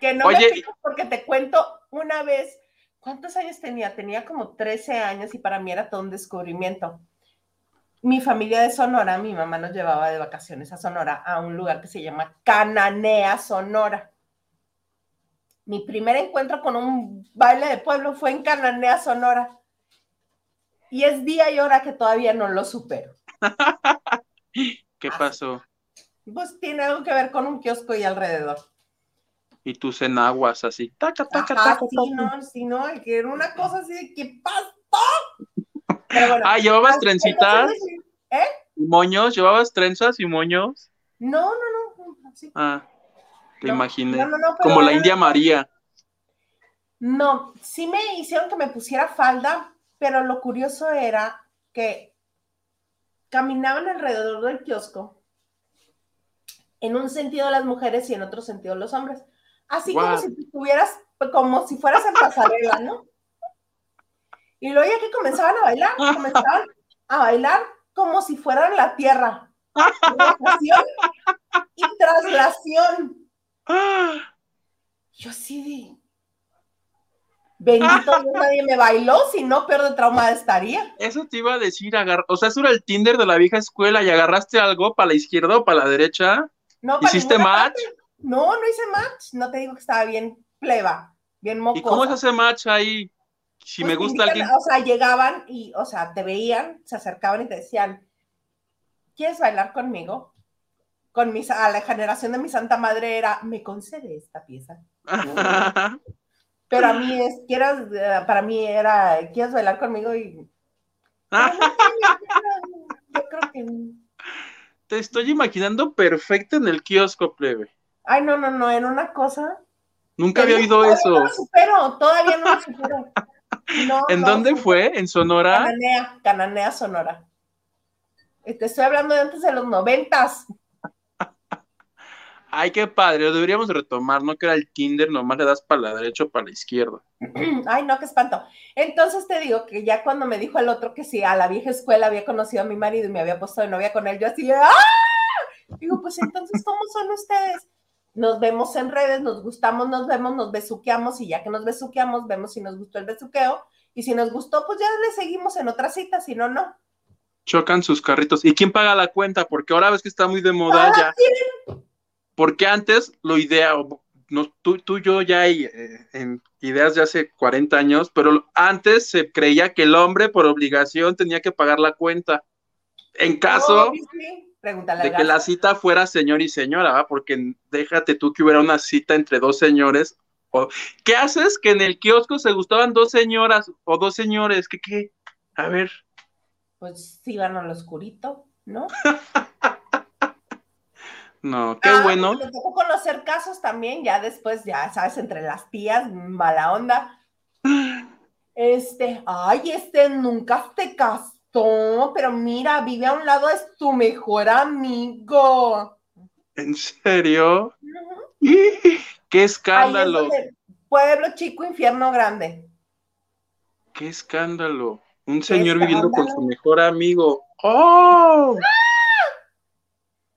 que no Oye, me pico porque te cuento una vez, ¿cuántos años tenía? Tenía como 13 años y para mí era todo un descubrimiento. Mi familia de Sonora, mi mamá nos llevaba de vacaciones a Sonora, a un lugar que se llama Cananea, Sonora. Mi primer encuentro con un baile de pueblo fue en Cananea, Sonora. Y es día y hora que todavía no lo supero. ¿Qué pasó? Pues tiene algo que ver con un kiosco y alrededor. Y tus enaguas así. Taca, taca, Ajá, taca, sí, taca. no, sí, no, que era una cosa así de ¿qué pasó? Pero bueno, Ah, ¿llevabas trencitas entonces, y moños? ¿Llevabas trenzas y moños? No, no, no, sí. Ah, te No, imaginé. no, no, Como la India María. No, sí me hicieron que me pusiera falda, pero lo curioso era que caminaban alrededor del kiosco, en un sentido las mujeres y en otro sentido los hombres. Así como si estuvieras, como si fueras en pasarela, ¿no? Y luego ya que comenzaban a bailar, comenzaban a bailar como si fueran la tierra. Y traslación. Yo así de. Bendito Dios, nadie me bailó, si no, peor de traumada estaría. Eso te iba a decir, agar... o sea, eso era el Tinder de la vieja escuela y agarraste algo para la izquierda o para la derecha. No, ¿Hiciste match? parte. No, no hice match. No te digo que estaba bien pleba, bien mocosa. ¿Y cómo es ese match ahí? Si Pues me gusta alguien. O sea, llegaban y, o sea, te veían, se acercaban y te decían, ¿quieres bailar conmigo? Con mi, a la generación de mi santa madre era, ¿me concede esta pieza? Pero a mí es, quieras, eh, para mí era, ¿quieres bailar conmigo? Y yo creo que. Te estoy imaginando perfecto en el kiosco, plebe. Ay, no, no, no, era una cosa. Nunca había oído eso. No lo supero, todavía no lo supero. No, ¿En no, dónde fue? ¿En Sonora? Cananea, Cananea, Sonora. Te estoy hablando de antes de los noventas. Ay, qué padre, lo deberíamos retomar, ¿no? Que era el Tinder, nomás le das para la derecha o para la izquierda. Ay, no, qué espanto. Entonces te digo que ya cuando me dijo el otro que sí, a la vieja escuela había conocido a mi marido y me había puesto de novia con él, yo así ¡ah! Digo, pues entonces, ¿cómo son ustedes? Nos vemos en redes, nos gustamos, nos vemos, nos besuqueamos y ya que nos besuqueamos, vemos si nos gustó el besuqueo y si nos gustó, pues ya le seguimos en otra cita, si no, no. Chocan sus carritos. ¿Y quién paga la cuenta? Porque ahora ves que está muy de moda Ah, ya. Porque antes lo ideal, no, tú, tú y yo ya hay eh, en ideas de hace 40 años, pero antes se creía que el hombre por obligación tenía que pagar la cuenta. En caso sí. Pregúntale de que la cita fuera señor y señora, ¿va? Porque déjate tú que hubiera una cita entre dos señores. O, ¿Qué haces que en el kiosco se gustaban dos señoras o dos señores? ¿Qué qué? A ver. Pues sí, van al oscurito, ¿no? No, qué Ah, bueno. Me tocó conocer casos también, ya después, ya sabes, entre las tías, mala onda. Este, ay, este nunca te casó, pero mira, vive a un lado, es tu mejor amigo. ¿En serio? ¡Qué escándalo! pueblo chico, infierno grande. ¡Qué escándalo! Un señor escándalo? viviendo con su mejor amigo. ¡Oh!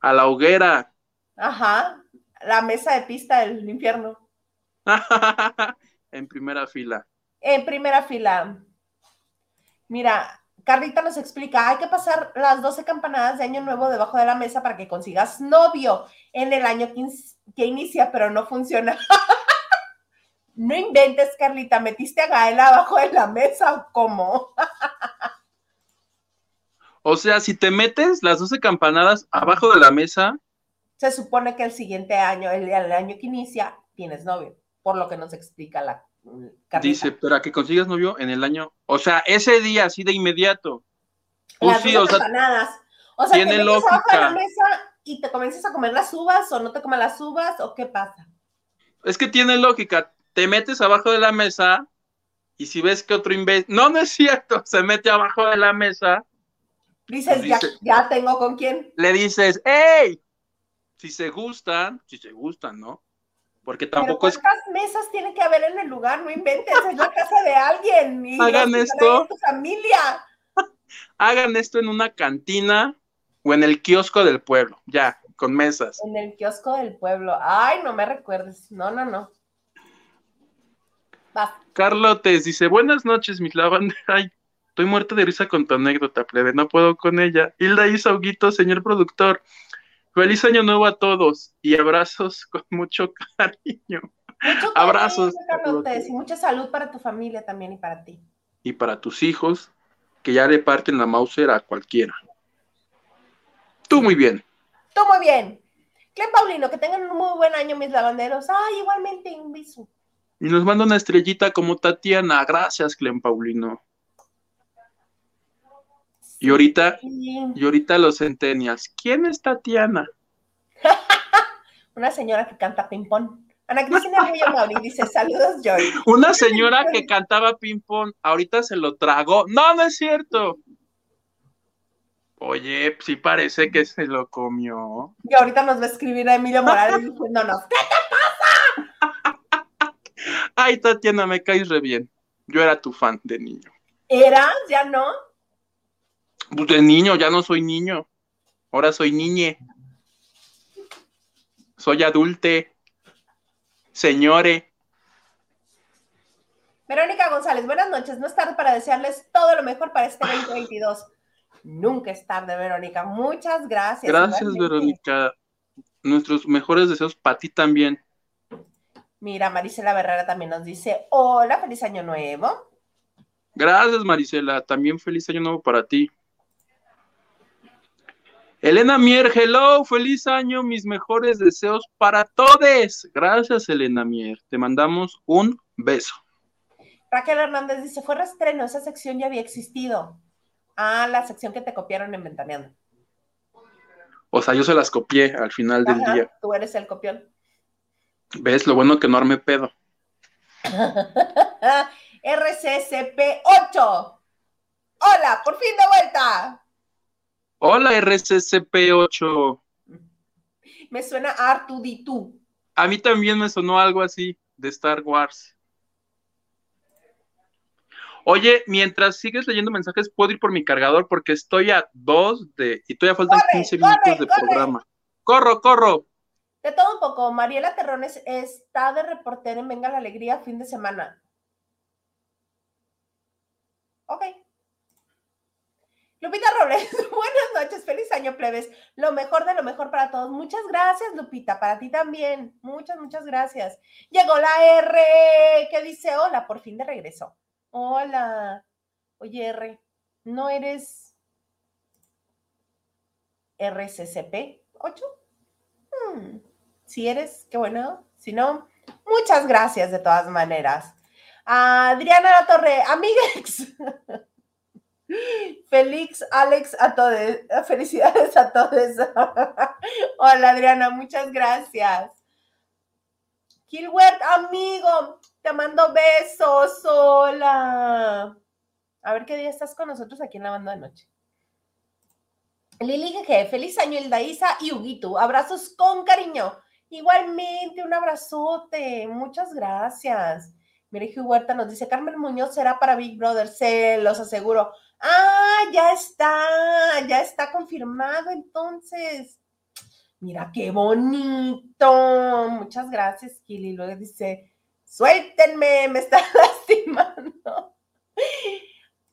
A la hoguera. Ajá, la mesa de pista del infierno. en primera fila. En primera fila. Mira, Carlita nos explica, hay que pasar las 12 campanadas de año nuevo debajo de la mesa para que consigas novio en el año que, inicia, pero no funciona. no inventes, Carlita, metiste a Gael abajo de la mesa o cómo. o sea, si te metes las 12 campanadas abajo de la mesa. Se supone que el siguiente año, el, el año que inicia, tienes novio, por lo que nos explica la Dice, para que consigas novio en el año, o sea, ese día, así de inmediato. Las sí, o sea, o sea, tiene lógica. La mesa y te comienzas a comer las uvas o no te comes las uvas o qué pasa. Es que tiene lógica. Te metes abajo de la mesa y si ves que otro imbécil, no, no es cierto, se mete abajo de la mesa. Dices, pues ya, ya tengo con quién. Le dices, ¡hey! Si se gustan, si se gustan, ¿no? Porque tampoco es. ¿Cuántas mesas tiene que haber en el lugar? No inventes, es la casa de alguien. Hagan esto. Tu familia. Hagan esto en una cantina o en el kiosco del pueblo, ya, con mesas. En el kiosco del pueblo. Ay, no me recuerdes. No, no, no. Va. Carlotes dice: Buenas noches, mis lavanderas. Ay, estoy muerta de risa con tu anécdota, plebe. No puedo con ella. Hilda y Sauguito, señor productor. Feliz año nuevo a todos y abrazos con mucho cariño. Mucho abrazos. y mucha salud para tu familia también y para ti. Y para tus hijos, que ya le parten la Mauser a cualquiera. Tú muy bien. Tú muy bien. Clem Paulino, que tengan un muy buen año, mis lavanderos. Ay, igualmente, un beso. Y nos manda una estrellita como Tatiana. Gracias, Clem Paulino. Y ahorita, y ahorita los centenias. ¿Quién es Tatiana? Una señora que canta ping-pong. Ana Cristina Mauri dice, saludos, Joy. Una señora que cantaba ping-pong, ahorita se lo tragó. No, no es cierto. Oye, sí parece que se lo comió. Y ahorita nos va a escribir a Emilio Morales diciéndonos, ¿qué te pasa? Ay, Tatiana, me caes re bien. Yo era tu fan de niño. ¿Eras? ¿Ya no? Pues de niño, ya no soy niño. Ahora soy niñe. Soy adulte. Señore. Verónica González, buenas noches. No es tarde para desearles todo lo mejor para este 2022. Nunca es tarde, Verónica. Muchas gracias. Gracias, Verónica. Nuestros mejores deseos para ti también. Mira, Marisela Herrera también nos dice, hola, feliz año nuevo. Gracias, Marisela. También feliz año nuevo para ti. Elena Mier, hello, feliz año, mis mejores deseos para todos. Gracias, Elena Mier. Te mandamos un beso. Raquel Hernández dice, fue restreno, esa sección ya había existido. Ah, la sección que te copiaron en Ventaneando. O sea, yo se las copié al final del día. Tú eres el copión. ¿Ves? Lo bueno que no arme pedo. RCCP 8. Hola, por fin de vuelta. Hola, RCCP8. Me suena Artu A mí también me sonó algo así de Star Wars. Oye, mientras sigues leyendo mensajes, puedo ir por mi cargador porque estoy a dos de. y todavía faltan 15 minutos de programa. Corro, corro. De todo un poco, Mariela Terrones está de reportera en Venga la Alegría fin de semana. Ok. Lupita Robles, buenas noches, feliz año, plebes. Lo mejor de lo mejor para todos. Muchas gracias, Lupita, para ti también. Muchas, muchas gracias. Llegó la R, que dice, hola, por fin de regreso. Hola. Oye, R, ¿no eres RCCP 8? Hmm, si eres, qué bueno. Si no, muchas gracias de todas maneras. Adriana La Torre, amiguex. Félix, Alex, a todos. Felicidades a todos. Hola Adriana, muchas gracias. Kilwert, amigo, te mando besos. Hola. A ver qué día estás con nosotros aquí en la banda de noche. Lili GG, feliz año Isa y Huguito. Abrazos con cariño. Igualmente, un abrazote. Muchas gracias. Mire, Huerta nos dice, Carmen Muñoz será para Big Brother, se los aseguro. Ah, ya está, ya está confirmado entonces. Mira qué bonito. Muchas gracias, Kili. Luego dice, suéltenme, me está lastimando.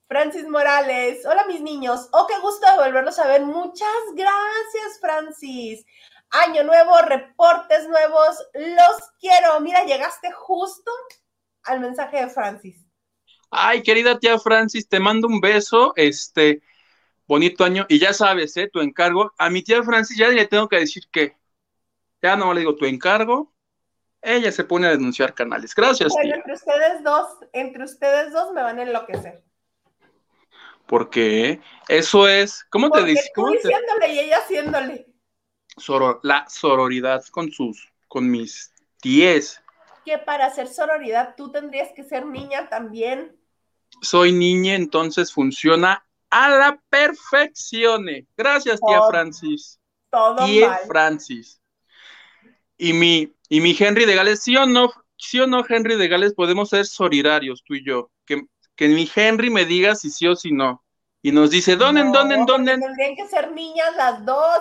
Francis Morales, hola mis niños, oh, qué gusto de volverlos a ver. Muchas gracias, Francis. Año nuevo, reportes nuevos, los quiero. Mira, llegaste justo al mensaje de Francis. Ay, querida tía Francis, te mando un beso, este, bonito año, y ya sabes, ¿eh? Tu encargo. A mi tía Francis ya le tengo que decir que, ya no le digo tu encargo, ella se pone a denunciar canales. Gracias. Bueno, entre ustedes dos, entre ustedes dos me van a enloquecer. Porque eso es, ¿cómo te dice? Tú diciéndole y ella haciéndole. la sororidad con sus, con mis tíes. Que para hacer sororidad tú tendrías que ser niña también. Soy niña, entonces funciona a la perfección. Gracias, tía Francis. Todo tía Francis. Y mi, y mi Henry de Gales, ¿sí o no? ¿Sí o no, Henry de Gales? Podemos ser solidarios, tú y yo. Que que mi Henry me diga si sí o si no. Y nos dice, ¿dónde, no, dónde, dónde? Tendrían que ser niñas las dos.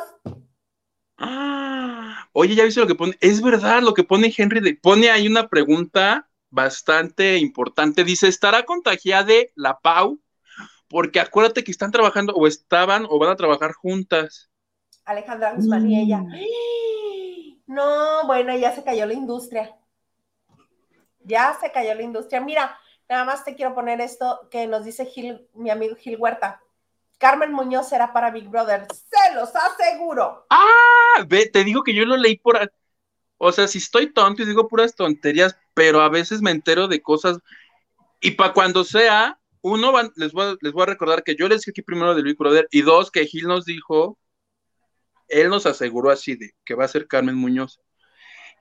Ah, oye, ya viste lo que pone. Es verdad lo que pone Henry. De, pone ahí una pregunta bastante importante. Dice, ¿estará contagiada la Pau? Porque acuérdate que están trabajando o estaban o van a trabajar juntas. Alejandra Guzmán y ella. Mm. No, bueno, ya se cayó la industria. Ya se cayó la industria. Mira, Nada más te quiero poner esto que nos dice Gil, mi amigo Gil Huerta. Carmen Muñoz será para Big Brother, se los aseguro. Ah, ve, te digo que yo lo leí por, o sea, si estoy tonto y digo puras tonterías, pero a veces me entero de cosas y para cuando sea, uno, les, voy a, les voy a recordar que yo les dije aquí primero de Big Brother y dos, que Gil nos dijo, él nos aseguró así de que va a ser Carmen Muñoz.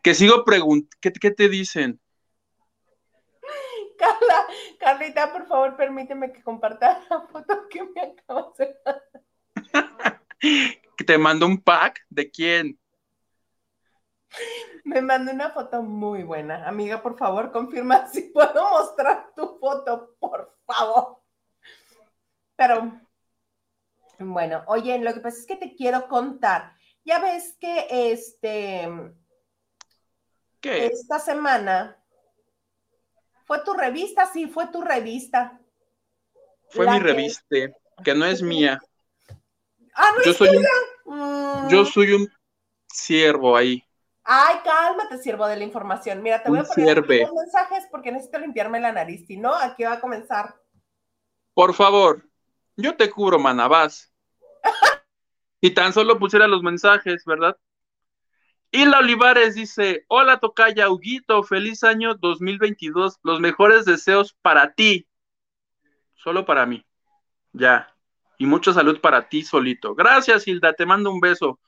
Que sigo preguntando, ¿qué, ¿qué te dicen? Carla, Carlita, por favor, permíteme que comparta la foto que me acabo de Te mando un pack de quién. Me mandó una foto muy buena. Amiga, por favor, confirma si puedo mostrar tu foto, por favor. Pero, bueno, oye, lo que pasa es que te quiero contar. Ya ves que este. ¿Qué? Esta semana ¿Fue tu revista? Sí, fue tu revista. Fue mi revista, que no es mía. Ah, no yo es soy un, Yo soy un siervo ahí. Ay, cálmate, siervo de la información. Mira, te voy a poner los mensajes porque necesito limpiarme la nariz, ¿y no? Aquí va a comenzar. Por favor, yo te cubro, manabás. y tan solo pusiera los mensajes, ¿verdad? Hilda Olivares dice, hola Tocaya, Huguito, feliz año 2022, los mejores deseos para ti, solo para mí, ya, y mucha salud para ti solito. Gracias Hilda, te mando un beso.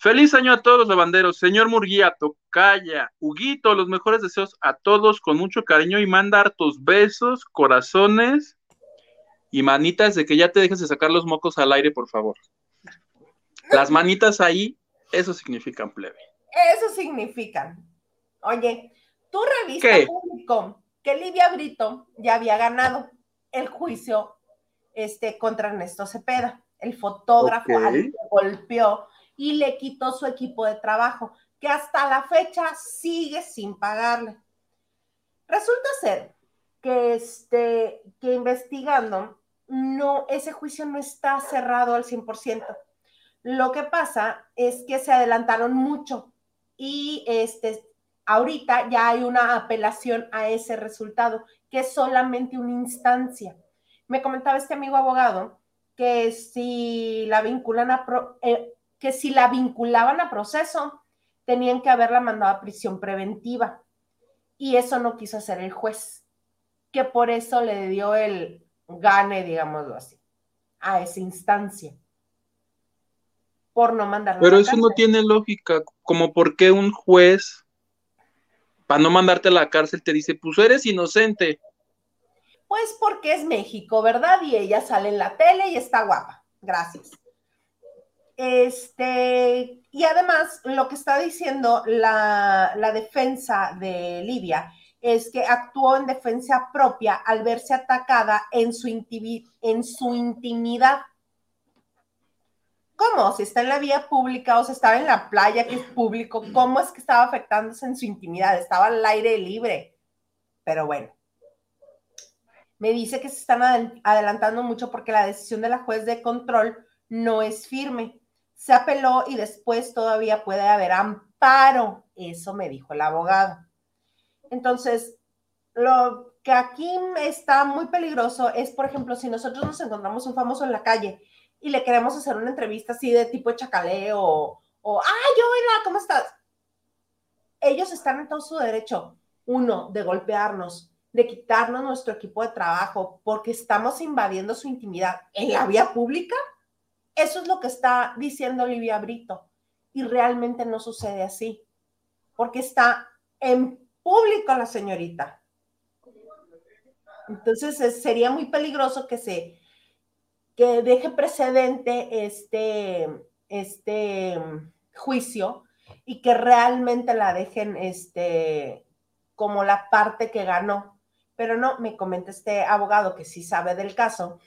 Feliz año a todos los lavanderos, señor Murguía, Tocaya, Huguito, los mejores deseos a todos con mucho cariño y manda hartos besos, corazones y manitas de que ya te dejes de sacar los mocos al aire, por favor. Las manitas ahí eso significan plebe. Eso significan. Oye, tu revista publicó que Livia Brito ya había ganado el juicio este, contra Ernesto Cepeda, el fotógrafo al que golpeó y le quitó su equipo de trabajo, que hasta la fecha sigue sin pagarle. Resulta ser que, este, que investigando, no, ese juicio no está cerrado al 100%. Lo que pasa es que se adelantaron mucho y este, ahorita ya hay una apelación a ese resultado, que es solamente una instancia. Me comentaba este amigo abogado que si la vinculan a eh, que si la vinculaban a proceso, tenían que haberla mandado a prisión preventiva. Y eso no quiso hacer el juez, que por eso le dio el gane, digámoslo así, a esa instancia por no mandarlo. Pero eso no tiene lógica, como por qué un juez, para no mandarte a la cárcel, te dice, pues eres inocente. Pues porque es México, ¿verdad? Y ella sale en la tele y está guapa. Gracias. Este, y además, lo que está diciendo la, defensa de Libia es que actuó en defensa propia al verse atacada en su, en su intimidad ¿Cómo? Si está en la vía pública o si estaba en la playa que es público, ¿cómo es que estaba afectándose en su intimidad? Estaba al aire libre. Pero bueno. Me dice que se están adelantando mucho porque la decisión de la juez de control no es firme. Se apeló y después todavía puede haber amparo. Eso me dijo el abogado. Entonces, lo que aquí está muy peligroso es, por ejemplo, si nosotros nos encontramos un famoso en la calle y le queremos hacer una entrevista así de tipo chacaleo o, o ¡ay, hola, ¿cómo estás? Ellos están en todo su derecho, uno, de golpearnos, de quitarnos nuestro equipo de trabajo porque estamos invadiendo su intimidad en la vía pública. Eso es lo que está diciendo Olivia Brito. Y realmente no sucede así, porque está en público la señorita. Entonces sería muy peligroso que se que deje precedente este, este juicio y que realmente la dejen este, como la parte que ganó. Pero no, me comenta este abogado que sí sabe del caso,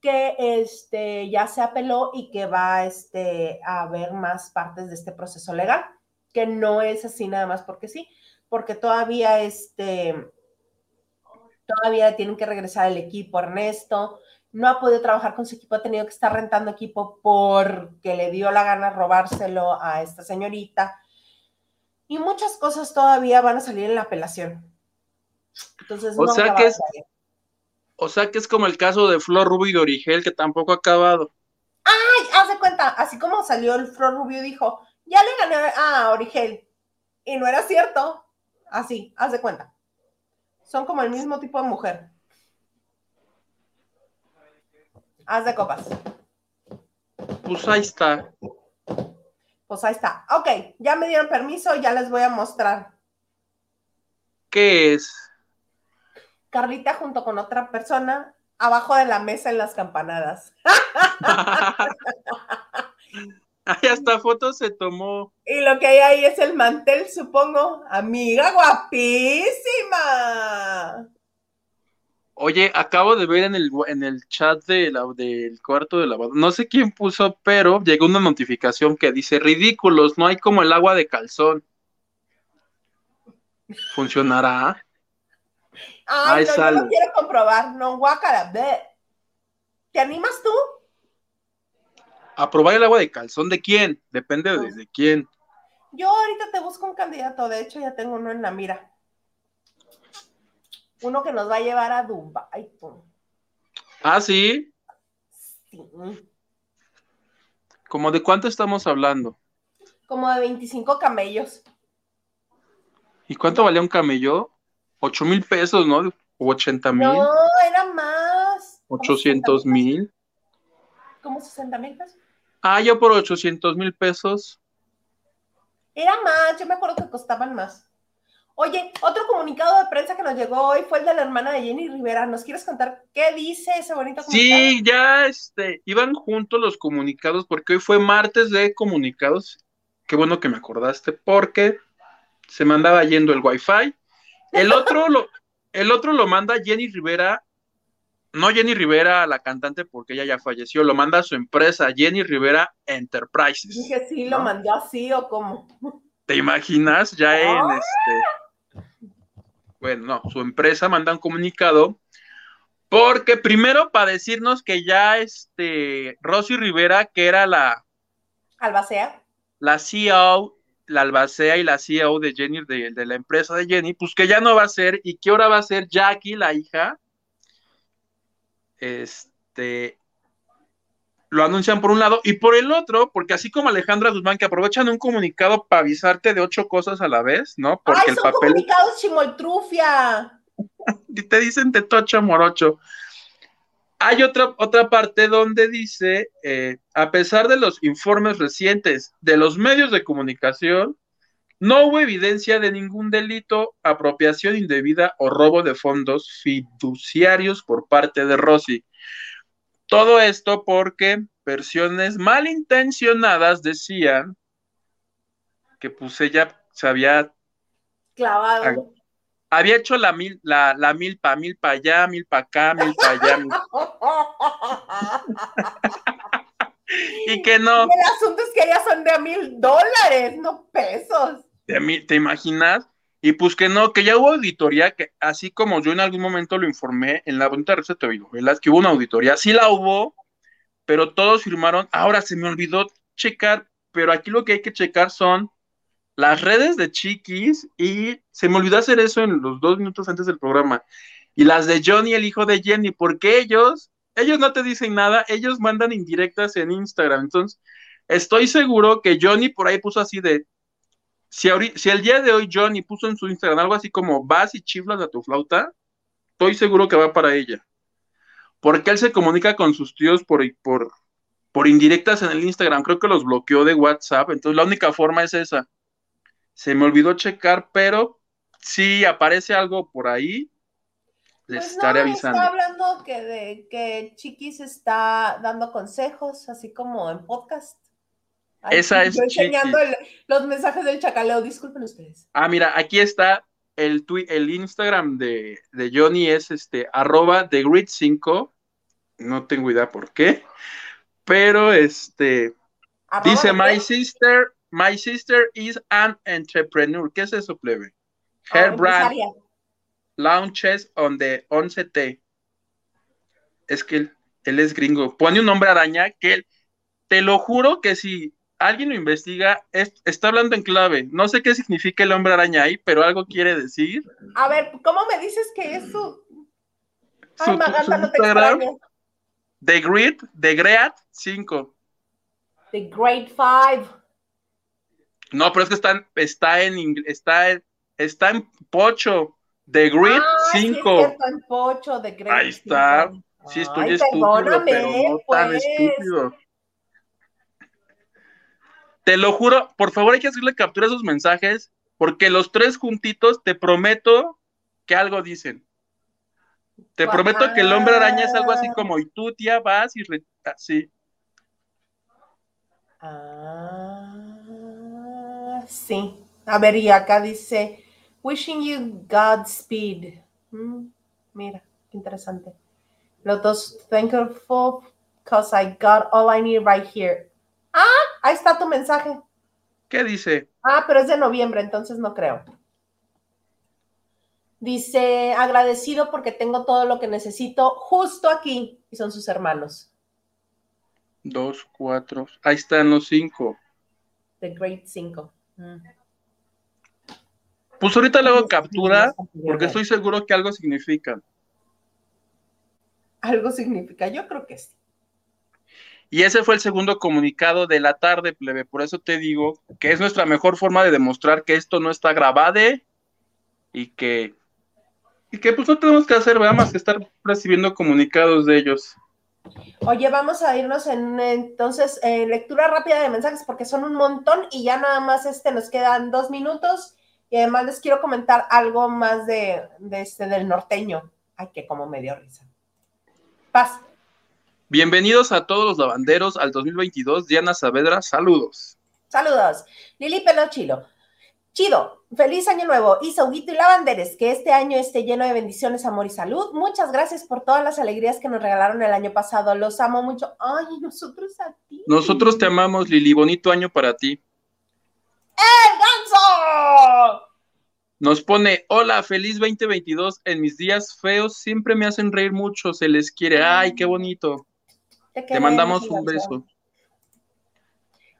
que este, ya se apeló y que va este, a ver más partes de este proceso legal, que no es así nada más porque sí, porque todavía este, todavía tienen que regresar el equipo Ernesto, no ha podido trabajar con su equipo, ha tenido que estar rentando equipo porque le dio la gana robárselo a esta señorita. Y muchas cosas todavía van a salir en la apelación. Entonces, o sea que es, o sea que es como el caso de Flor Rubio y de Origel, que tampoco ha acabado. ¡Ay! Haz de cuenta, así como salió el Flor Rubio, dijo, ya le gané a Origel. Y no era cierto. Así, haz de cuenta. Son como el mismo tipo de mujer. Haz de copas. Pues ahí está. Pues ahí está. Ok, ya me dieron permiso, ya les voy a mostrar. ¿Qué es? Carlita junto con otra persona abajo de la mesa en las campanadas. Ay, hasta fotos se tomó. Y lo que hay ahí es el mantel, supongo. Amiga guapísima. Oye, acabo de ver en el, en el chat de del cuarto de lavado, no sé quién puso, pero llegó una notificación que dice, ridículos, no hay como el agua de calzón. ¿Funcionará? Ay, no, yo no quiero comprobar, no, guácara, ve. ¿Te animas tú? ¿A probar el agua de calzón de quién? Depende de, de quién. Yo ahorita te busco un candidato, de hecho ya tengo uno en la mira uno que nos va a llevar a Dubai. Ah, sí. Sí. ¿Cómo de cuánto estamos hablando? Como de 25 camellos. ¿Y cuánto valía un camello? 8 mil pesos, ¿no? ¿O 80 mil? No, era más. 800 mil. ¿Cómo 60 mil pesos? Ah, yo por 800 mil pesos. Era más, yo me acuerdo que costaban más. Oye, otro comunicado de prensa que nos llegó hoy fue el de la hermana de Jenny Rivera. ¿Nos quieres contar qué dice ese bonito comunicado? Sí, ya este, iban juntos los comunicados porque hoy fue martes de comunicados. Qué bueno que me acordaste porque se mandaba yendo el wifi. El otro lo, el otro lo manda Jenny Rivera, no Jenny Rivera, la cantante, porque ella ya falleció, lo manda a su empresa, Jenny Rivera Enterprises. Dije, sí, lo mandó así o cómo. ¿Te imaginas? Ya en este bueno, no, su empresa manda un comunicado porque primero para decirnos que ya este Rosy Rivera, que era la albacea, la CEO, la albacea y la CEO de Jenny, de, de, la empresa de Jenny, pues que ya no va a ser, y que ahora va a ser Jackie, la hija, este, lo anuncian por un lado, y por el otro, porque así como Alejandra Guzmán, que aprovechan un comunicado para avisarte de ocho cosas a la vez, ¿no? Porque ¡Ay, son comunicados chimoltrufia! y te dicen de tocho morocho. Hay otra, otra parte donde dice, eh, a pesar de los informes recientes de los medios de comunicación, no hubo evidencia de ningún delito, apropiación indebida o robo de fondos fiduciarios por parte de Rossi. Todo esto porque versiones malintencionadas decían que pues ella se había clavado. Había hecho la mil, la, la milpa, mil para allá, mil para acá, mil para allá. y que no. el asunto es que ellas son de a mil dólares, no pesos. ¿Te imaginas? Y pues que no, que ya hubo auditoría, que así como yo en algún momento lo informé en la bonita receta de ¿verdad? que hubo una auditoría, sí la hubo, pero todos firmaron. Ahora se me olvidó checar, pero aquí lo que hay que checar son las redes de Chiquis y se me olvidó hacer eso en los dos minutos antes del programa. Y las de Johnny, el hijo de Jenny, porque ellos, ellos no te dicen nada, ellos mandan indirectas en Instagram. Entonces, estoy seguro que Johnny por ahí puso así de, si, si el día de hoy Johnny puso en su Instagram algo así como vas y chiflas a tu flauta, estoy seguro que va para ella. Porque él se comunica con sus tíos por, por, por indirectas en el Instagram. Creo que los bloqueó de WhatsApp. Entonces la única forma es esa. Se me olvidó checar, pero si aparece algo por ahí, les pues estaré avisando. Está hablando que de que Chiquis está dando consejos, así como en podcast. Esa es. enseñando los mensajes del chacaleo, disculpen ustedes. Ah, mira, aquí está el, el Instagram de, Johnny, es este arroba the grid 5. No tengo idea por qué. Pero este dice My sister, my sister is an entrepreneur. ¿Qué es eso, plebe? Ah, Her brand launches on the 11T. Es que él, él es gringo. Pone un nombre araña que él, te lo juro que si alguien lo investiga, está hablando en clave. No sé qué significa el hombre araña ahí, pero algo quiere decir. A ver, ¿cómo me dices que es su... Ay, Maganda, no te extraño. The Grid, The Great 5. The Great 5. No, pero es que está en, está en está está en Pocho. The Grid 5. Ah, está en Pocho, The Great Ahí está. Sí, estoy estúpido, pero no tan pues. estúpido. Te lo juro, por favor hay que hacerle captura a esos mensajes, porque los tres juntitos te prometo que algo dicen. Te prometo que el hombre araña es algo así como, y tú, tía, vas y así. Ah, sí. A ver, y acá dice, wishing you Godspeed. Mm, mira, qué interesante. Lotus, thankful because I got all I need right here. Ah, ahí está tu mensaje. ¿Qué dice? Ah, pero es de noviembre, entonces no creo. Dice, agradecido porque tengo todo lo que necesito justo aquí. Y son sus hermanos. Dos, cuatro. Ahí están los cinco. The Great Cinco. Pues ahorita le hago captura porque estoy seguro que algo significa. Algo significa, yo creo que sí. Y ese fue el segundo comunicado de la tarde, plebe. Por eso te digo que es nuestra mejor forma de demostrar que esto no está grabado y que, y que pues no tenemos que hacer, nada más que estar recibiendo comunicados de ellos. Oye, vamos a irnos en entonces en lectura rápida de mensajes porque son un montón y ya nada más este nos quedan dos minutos y además les quiero comentar algo más de, de este del norteño. Ay, que como me dio risa. Paz. Bienvenidos a todos los lavanderos al 2022. Diana Saavedra, saludos. Saludos. Lili Pelochilo. Chido, feliz año nuevo. Y Sauguito y Lavanderes, que este año esté lleno de bendiciones, amor y salud. Muchas gracias por todas las alegrías que nos regalaron el año pasado. Los amo mucho. Ay, nosotros a ti. Nosotros te amamos, Lili. Bonito año para ti. ¡El ganso! Nos pone, hola, feliz 2022. En mis días feos siempre me hacen reír mucho, se les quiere. Ay, qué bonito. Te, mandamos un beso.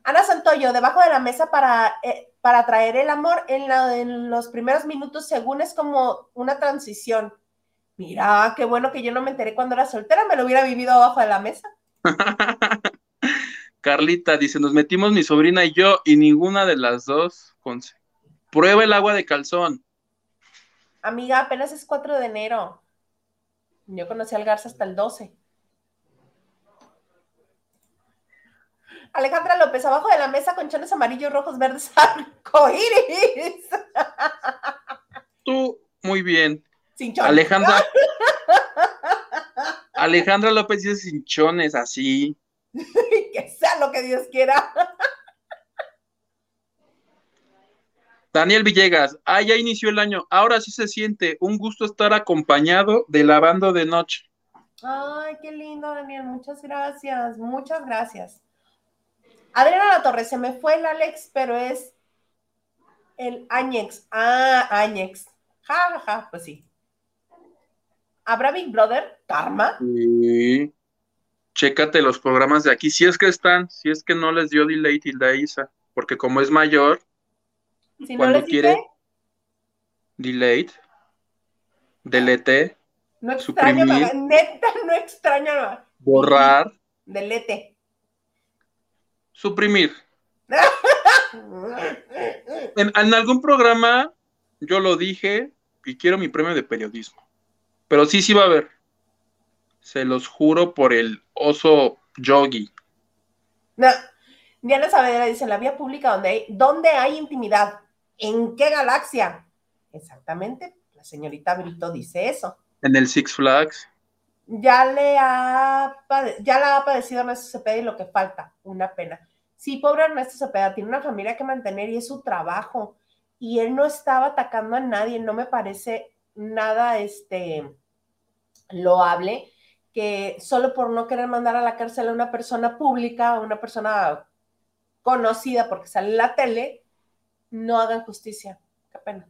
Ana Santoyo, debajo de la mesa para, eh, para traer el amor en, los primeros minutos, según es como una transición. Mira, qué bueno que yo no me enteré cuando era soltera, me lo hubiera vivido abajo de la mesa. Carlita dice, nos metimos mi sobrina y yo y ninguna de las dos. Prueba el agua de calzón. Amiga, apenas es 4 de enero. Yo conocí al Garza hasta el 12. Alejandra López, abajo de la mesa con chones amarillos, rojos, verdes, arcoíris. Tú, muy bien. Sin Alejandra. Alejandra López dice sin chones, así. que sea lo que Dios quiera. Daniel Villegas, ah, ya inició el año. Ahora sí se siente un gusto estar acompañado de lavando de noche. Ay, qué lindo, Daniel. Muchas gracias. Muchas gracias. Adriana La Torre, se me fue el Alex, pero es El Añex. Ah, Añex. Ja, ja, ja, pues sí. ¿Habrá Big Brother? ¿Karma? Sí. Chécate los programas de aquí, si es que están, si es que no les dio delay Tilda Isa, porque como es mayor, Si no cuando les quiere dije, delete, delete, no extraño, suprimir. neta, no extraño. borrar, Delete. Suprimir. En, en algún programa yo lo dije y quiero mi premio de periodismo. Pero sí, sí va a haber. Se los juro por el oso yogi. No. Diana Saavedra dice, en la vía pública donde hay, ¿dónde hay intimidad? ¿En qué galaxia? Exactamente, la señorita Brito dice eso. En el Six Flags. Ya le ha, ya la ha padecido Ernesto Cepeda y lo que falta, una pena. Sí, pobre Ernesto Cepeda, tiene una familia que mantener y es su trabajo. Y él no estaba atacando a nadie, no me parece nada este loable que solo por no querer mandar a la cárcel a una persona pública, a una persona conocida porque sale en la tele, no hagan justicia. Qué pena.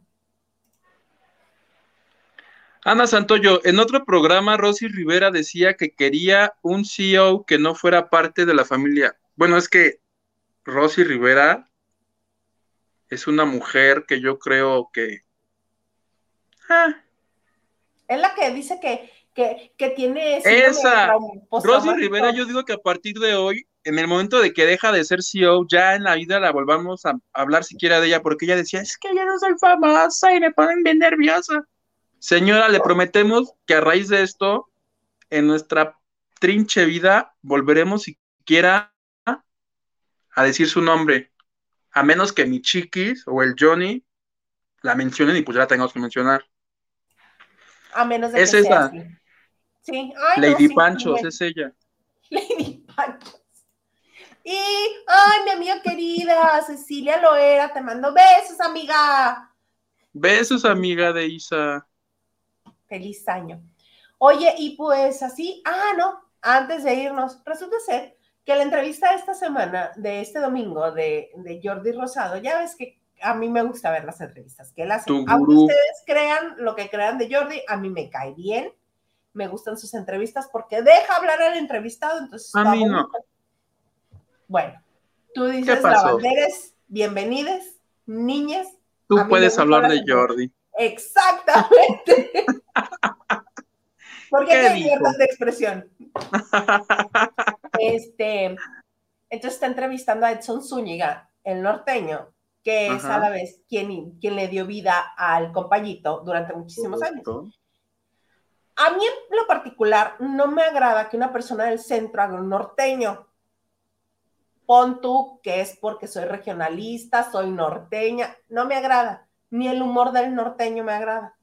Ana Santoyo, en otro programa, Rosy Rivera decía que quería un CEO que no fuera parte de la familia. Bueno, es que Rosy Rivera es una mujer que yo creo que... Ah, Es la que dice que, que, que tiene Esa. Rosy. Rivera, yo digo que a partir de hoy, en el momento de que deja de ser CEO, ya en la vida la volvamos a hablar siquiera de ella, porque ella decía, es que yo no soy famosa y me ponen bien nerviosa. Señora, le prometemos que a raíz de esto, en nuestra trinche vida, volveremos siquiera a decir su nombre, a menos que mi chiquis o el Johnny la mencionen y pues ya la tengamos que mencionar. A menos de Es que sea esa. así. Sí, ay, no, Lady sí, Panchos, es ella. Lady Panchos. Y, ay, mi amiga querida, Cecilia Loera, te mando besos, amiga. Besos, amiga de Isa. Feliz año. Oye, y pues así, ah, no, antes de irnos, resulta ser que la entrevista de esta semana, de este domingo, de, de Jordi Rosado, ya ves que a mí me gusta ver las entrevistas que él hace. Aunque ustedes crean lo que crean de Jordi, a mí me cae bien, me gustan sus entrevistas porque deja hablar al entrevistado, entonces A mí no. Bueno, tú dices lavanderes, bienvenides, niñas. Tú puedes hablar la de. Jordi. Exactamente. Porque ¿Qué hay dijo? libertad de expresión. Este, entonces está entrevistando a Edson Zúñiga, el norteño, que es Ajá. a la vez quien, quien le dio vida al compañito durante muchísimos años. A mí en lo particular no me agrada que una persona del centro haga un norteño. Pon tú que es porque soy regionalista, soy norteña, no me agrada, ni el humor del norteño me agrada.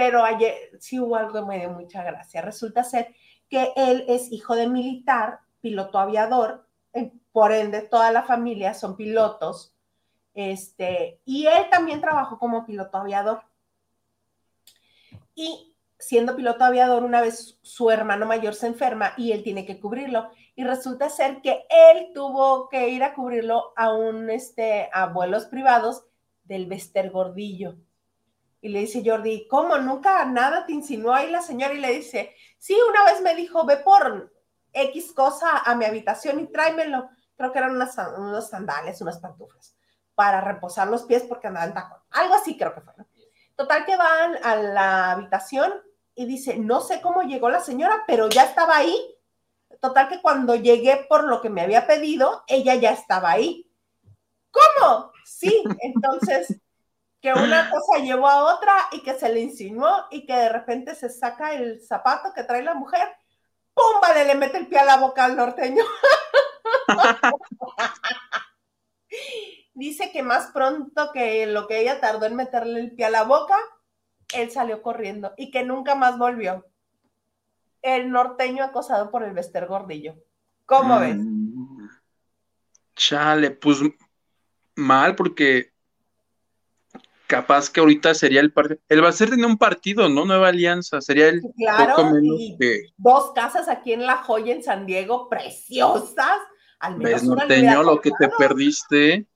Pero ayer sí hubo algo que me dio mucha gracia. Resulta ser que él es hijo de militar, piloto aviador, por ende toda la familia son pilotos, este, y él también trabajó como piloto aviador. Y siendo piloto aviador, una vez su hermano mayor se enferma y él tiene que cubrirlo. Y resulta ser que él tuvo que ir a cubrirlo a un, este, a vuelos privados del Vester Gordillo. Y le dice Jordi, ¿cómo? Nunca nada te insinuó ahí la señora y le dice, sí, una vez me dijo, ve por X cosa a mi habitación y tráemelo. Creo que eran unas, unos sandales, unas pantuflas, para reposar los pies porque andaba en tacón. Algo así creo que fue. Total que van a la habitación y dice, no sé cómo llegó la señora, pero ya estaba ahí. Total que cuando llegué por lo que me había pedido, ella ya estaba ahí. ¿Cómo? Sí, entonces que una cosa llevó a otra y que se le insinuó y que de repente se saca el zapato que trae la mujer, ¡pum! Vale, le mete el pie a la boca al norteño. Dice que más pronto que lo que ella tardó en meterle el pie a la boca, él salió corriendo y que nunca más volvió. El norteño acosado por el Vester Gordillo. ¿Cómo ves? Mm. Chale, pues mal porque capaz que ahorita sería el partido. El Bacer tenía un partido, ¿no? Nueva Alianza. Sería el Claro, poco menos y que dos casas aquí en La Joya, en San Diego, preciosas. Al menos ves norteño lo que te perdiste.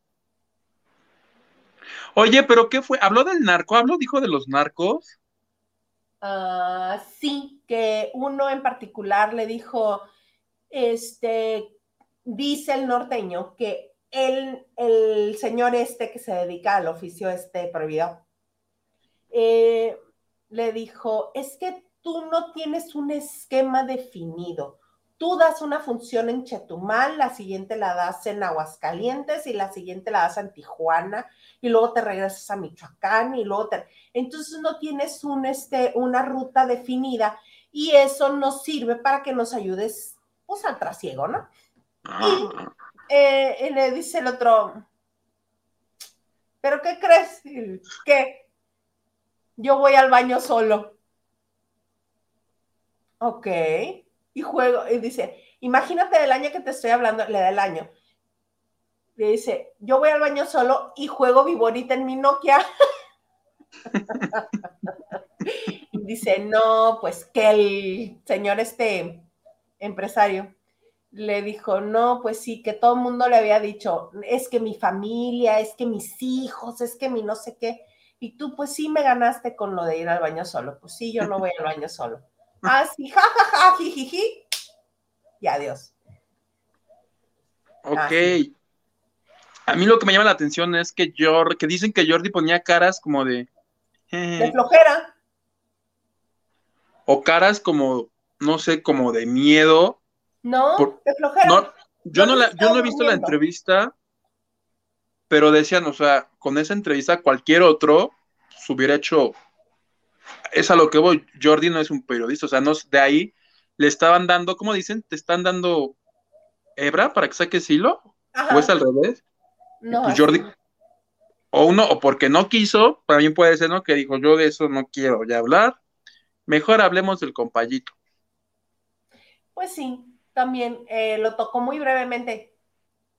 Oye, pero ¿qué fue? ¿Habló del narco? ¿Habló, dijo de los narcos? Ah, sí, que uno en particular le dijo, este, dice el norteño que el, el señor este que se dedica al oficio este prohibido, eh, le dijo, es que tú no tienes un esquema definido. Tú das una función en Chetumal, la siguiente la das en Aguascalientes y la siguiente la das en Tijuana y luego te regresas a Michoacán y luego te... Entonces no tienes un, este, una ruta definida y eso nos sirve para que nos ayudes pues al trasiego, ¿no? Y, eh, le dice el otro, ¿pero qué crees? Que yo voy al baño solo. Ok y juego, y dice, imagínate el año que te estoy hablando, le da el año. Le dice, yo voy al baño solo y juego viborita en mi Nokia. dice, no, pues que el señor este empresario le dijo, no, pues sí, que todo el mundo le había dicho, es que mi familia, es que mis hijos, es que mi no sé qué. Y tú, pues sí, me ganaste con lo de ir al baño solo. Pues sí, yo no voy al baño solo. Así, ja, ja, ja, jijiji. Y adiós. Ok. A mí lo que me llama la atención es que Jordi, que dicen que Jordi ponía caras como de. de flojera. O caras como, no sé, como de miedo. No, de flojera. No, yo, no, la, yo no he visto la entrevista, pero decían, o sea, con esa entrevista cualquier otro se hubiera hecho es a lo que voy. Jordi no es un periodista, o sea, no de ahí le estaban dando, ¿cómo dicen? ¿Te están dando hebra para que saques hilo? ¿O es al revés? No. Pues Jordi, o uno, o porque no quiso, también puede ser, ¿no? Que dijo, yo de eso no quiero ya hablar. Mejor hablemos del compayito. Pues sí, también eh, lo tocó muy brevemente.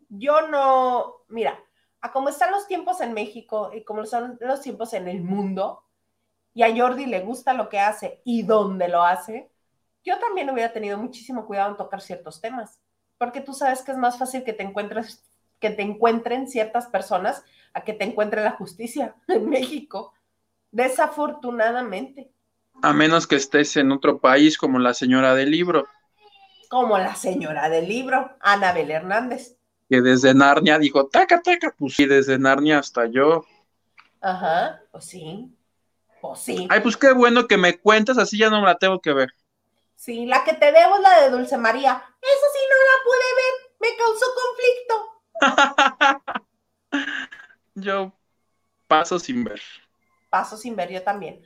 Yo no, mira, a cómo están los tiempos en México y como son los tiempos en el mundo, y a Jordi le gusta lo que hace y dónde lo hace, yo también hubiera tenido muchísimo cuidado en tocar ciertos temas, porque tú sabes que es más fácil que te encuentres que te encuentren ciertas personas a que te encuentre la justicia en México. Desafortunadamente. A menos que estés en otro país como la señora del libro. Como la señora del libro, Anabel Hernández. Que desde Narnia dijo, taca, taca, pues sí, desde Narnia hasta yo. Ajá, pues sí. Pues sí. Ay, pues qué bueno que me cuentas, así ya no me la tengo que ver. Sí, la que te debo es la de Dulce María. Eso sí no la pude ver, me causó conflicto. yo paso sin ver. Paso sin ver, yo también.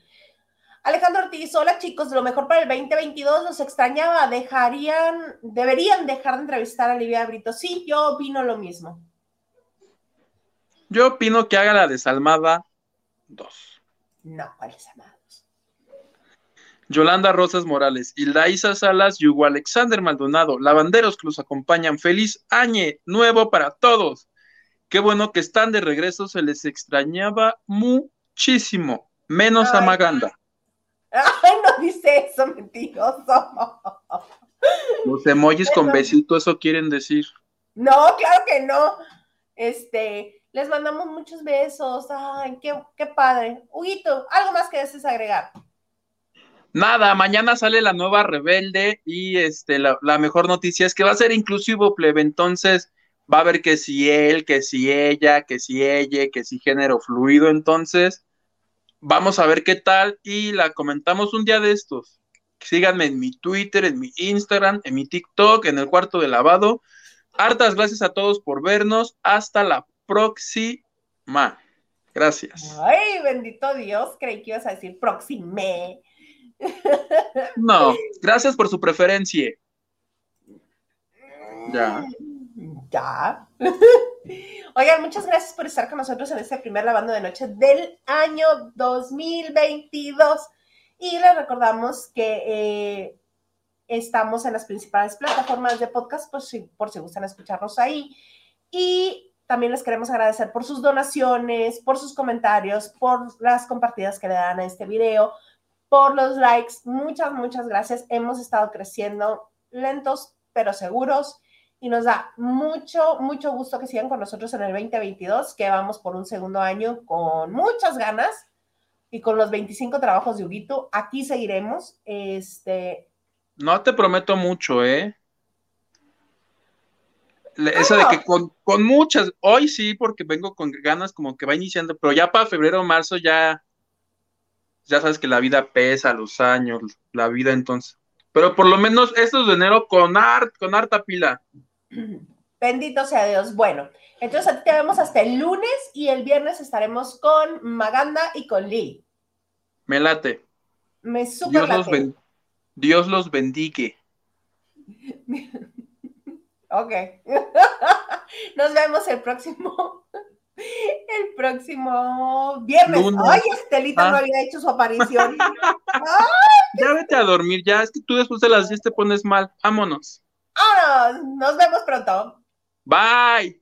Alejandro Ortiz, hola chicos, lo mejor para el 2022 los extrañaba, dejarían, deberían dejar de entrevistar a Livia Brito. Sí, yo opino lo mismo. Yo opino que haga la desalmada 2. No, ¿cuáles amados? Yolanda Rosas Morales, Hilda Salas y Hugo Alexander Maldonado, lavanderos que los acompañan. Feliz año nuevo para todos. Qué bueno que están de regreso, se les extrañaba muchísimo, menos a Maganda. Ay, no dice eso, mentiroso. Los emojis con besito, eso quieren decir. No, claro que no. Este, les mandamos muchos besos. Ay, qué, qué padre. Huguito, ¿algo más que desees agregar? Nada, mañana sale la nueva Rebelde y este, la, mejor noticia es que va a ser inclusivo, plebe. Entonces va a haber que si él, que si ella, que si ella, que si género fluido. Entonces vamos a ver qué tal y la comentamos un día de estos. Síganme en mi Twitter, en mi Instagram, en mi TikTok, en el cuarto de lavado. Hartas gracias a todos por vernos. Hasta la próxima. Gracias. Ay, bendito Dios, creí que ibas a decir próxime. No, gracias por su preferencia. Ya. Ya. Oigan, muchas gracias por estar con nosotros en este primer lavando de noche del año 2022. Y les recordamos que eh, estamos en las principales plataformas de podcast, por si, por si gustan escucharnos ahí. Y también les queremos agradecer por sus donaciones, por sus comentarios, por las compartidas que le dan a este video, por los likes. Muchas, muchas gracias. Hemos estado creciendo lentos, pero seguros. Y nos da mucho, mucho gusto que sigan con nosotros en el 2022, que vamos por un segundo año con muchas ganas y con los 25 trabajos de Huguito. Aquí seguiremos. Este. No te prometo mucho, ¿eh? Esa de que con, con, muchas, hoy sí, porque vengo con ganas como que va iniciando, pero ya para febrero o marzo ya, ya sabes que la vida pesa, los años, la vida entonces. Pero por lo menos estos de enero con, art, con harta pila. Bendito sea Dios. Bueno, entonces a ti te vemos hasta el lunes y el viernes estaremos con Maganda y con Lili. Me late. Me super Dios, los, Dios los bendique. ok. Nos vemos el próximo. El próximo viernes. Ay, Estelita no ah. había hecho su aparición. Ya vete a dormir, ya. Es que tú después de las 10 te pones mal. Vámonos. Nos vemos pronto. Bye.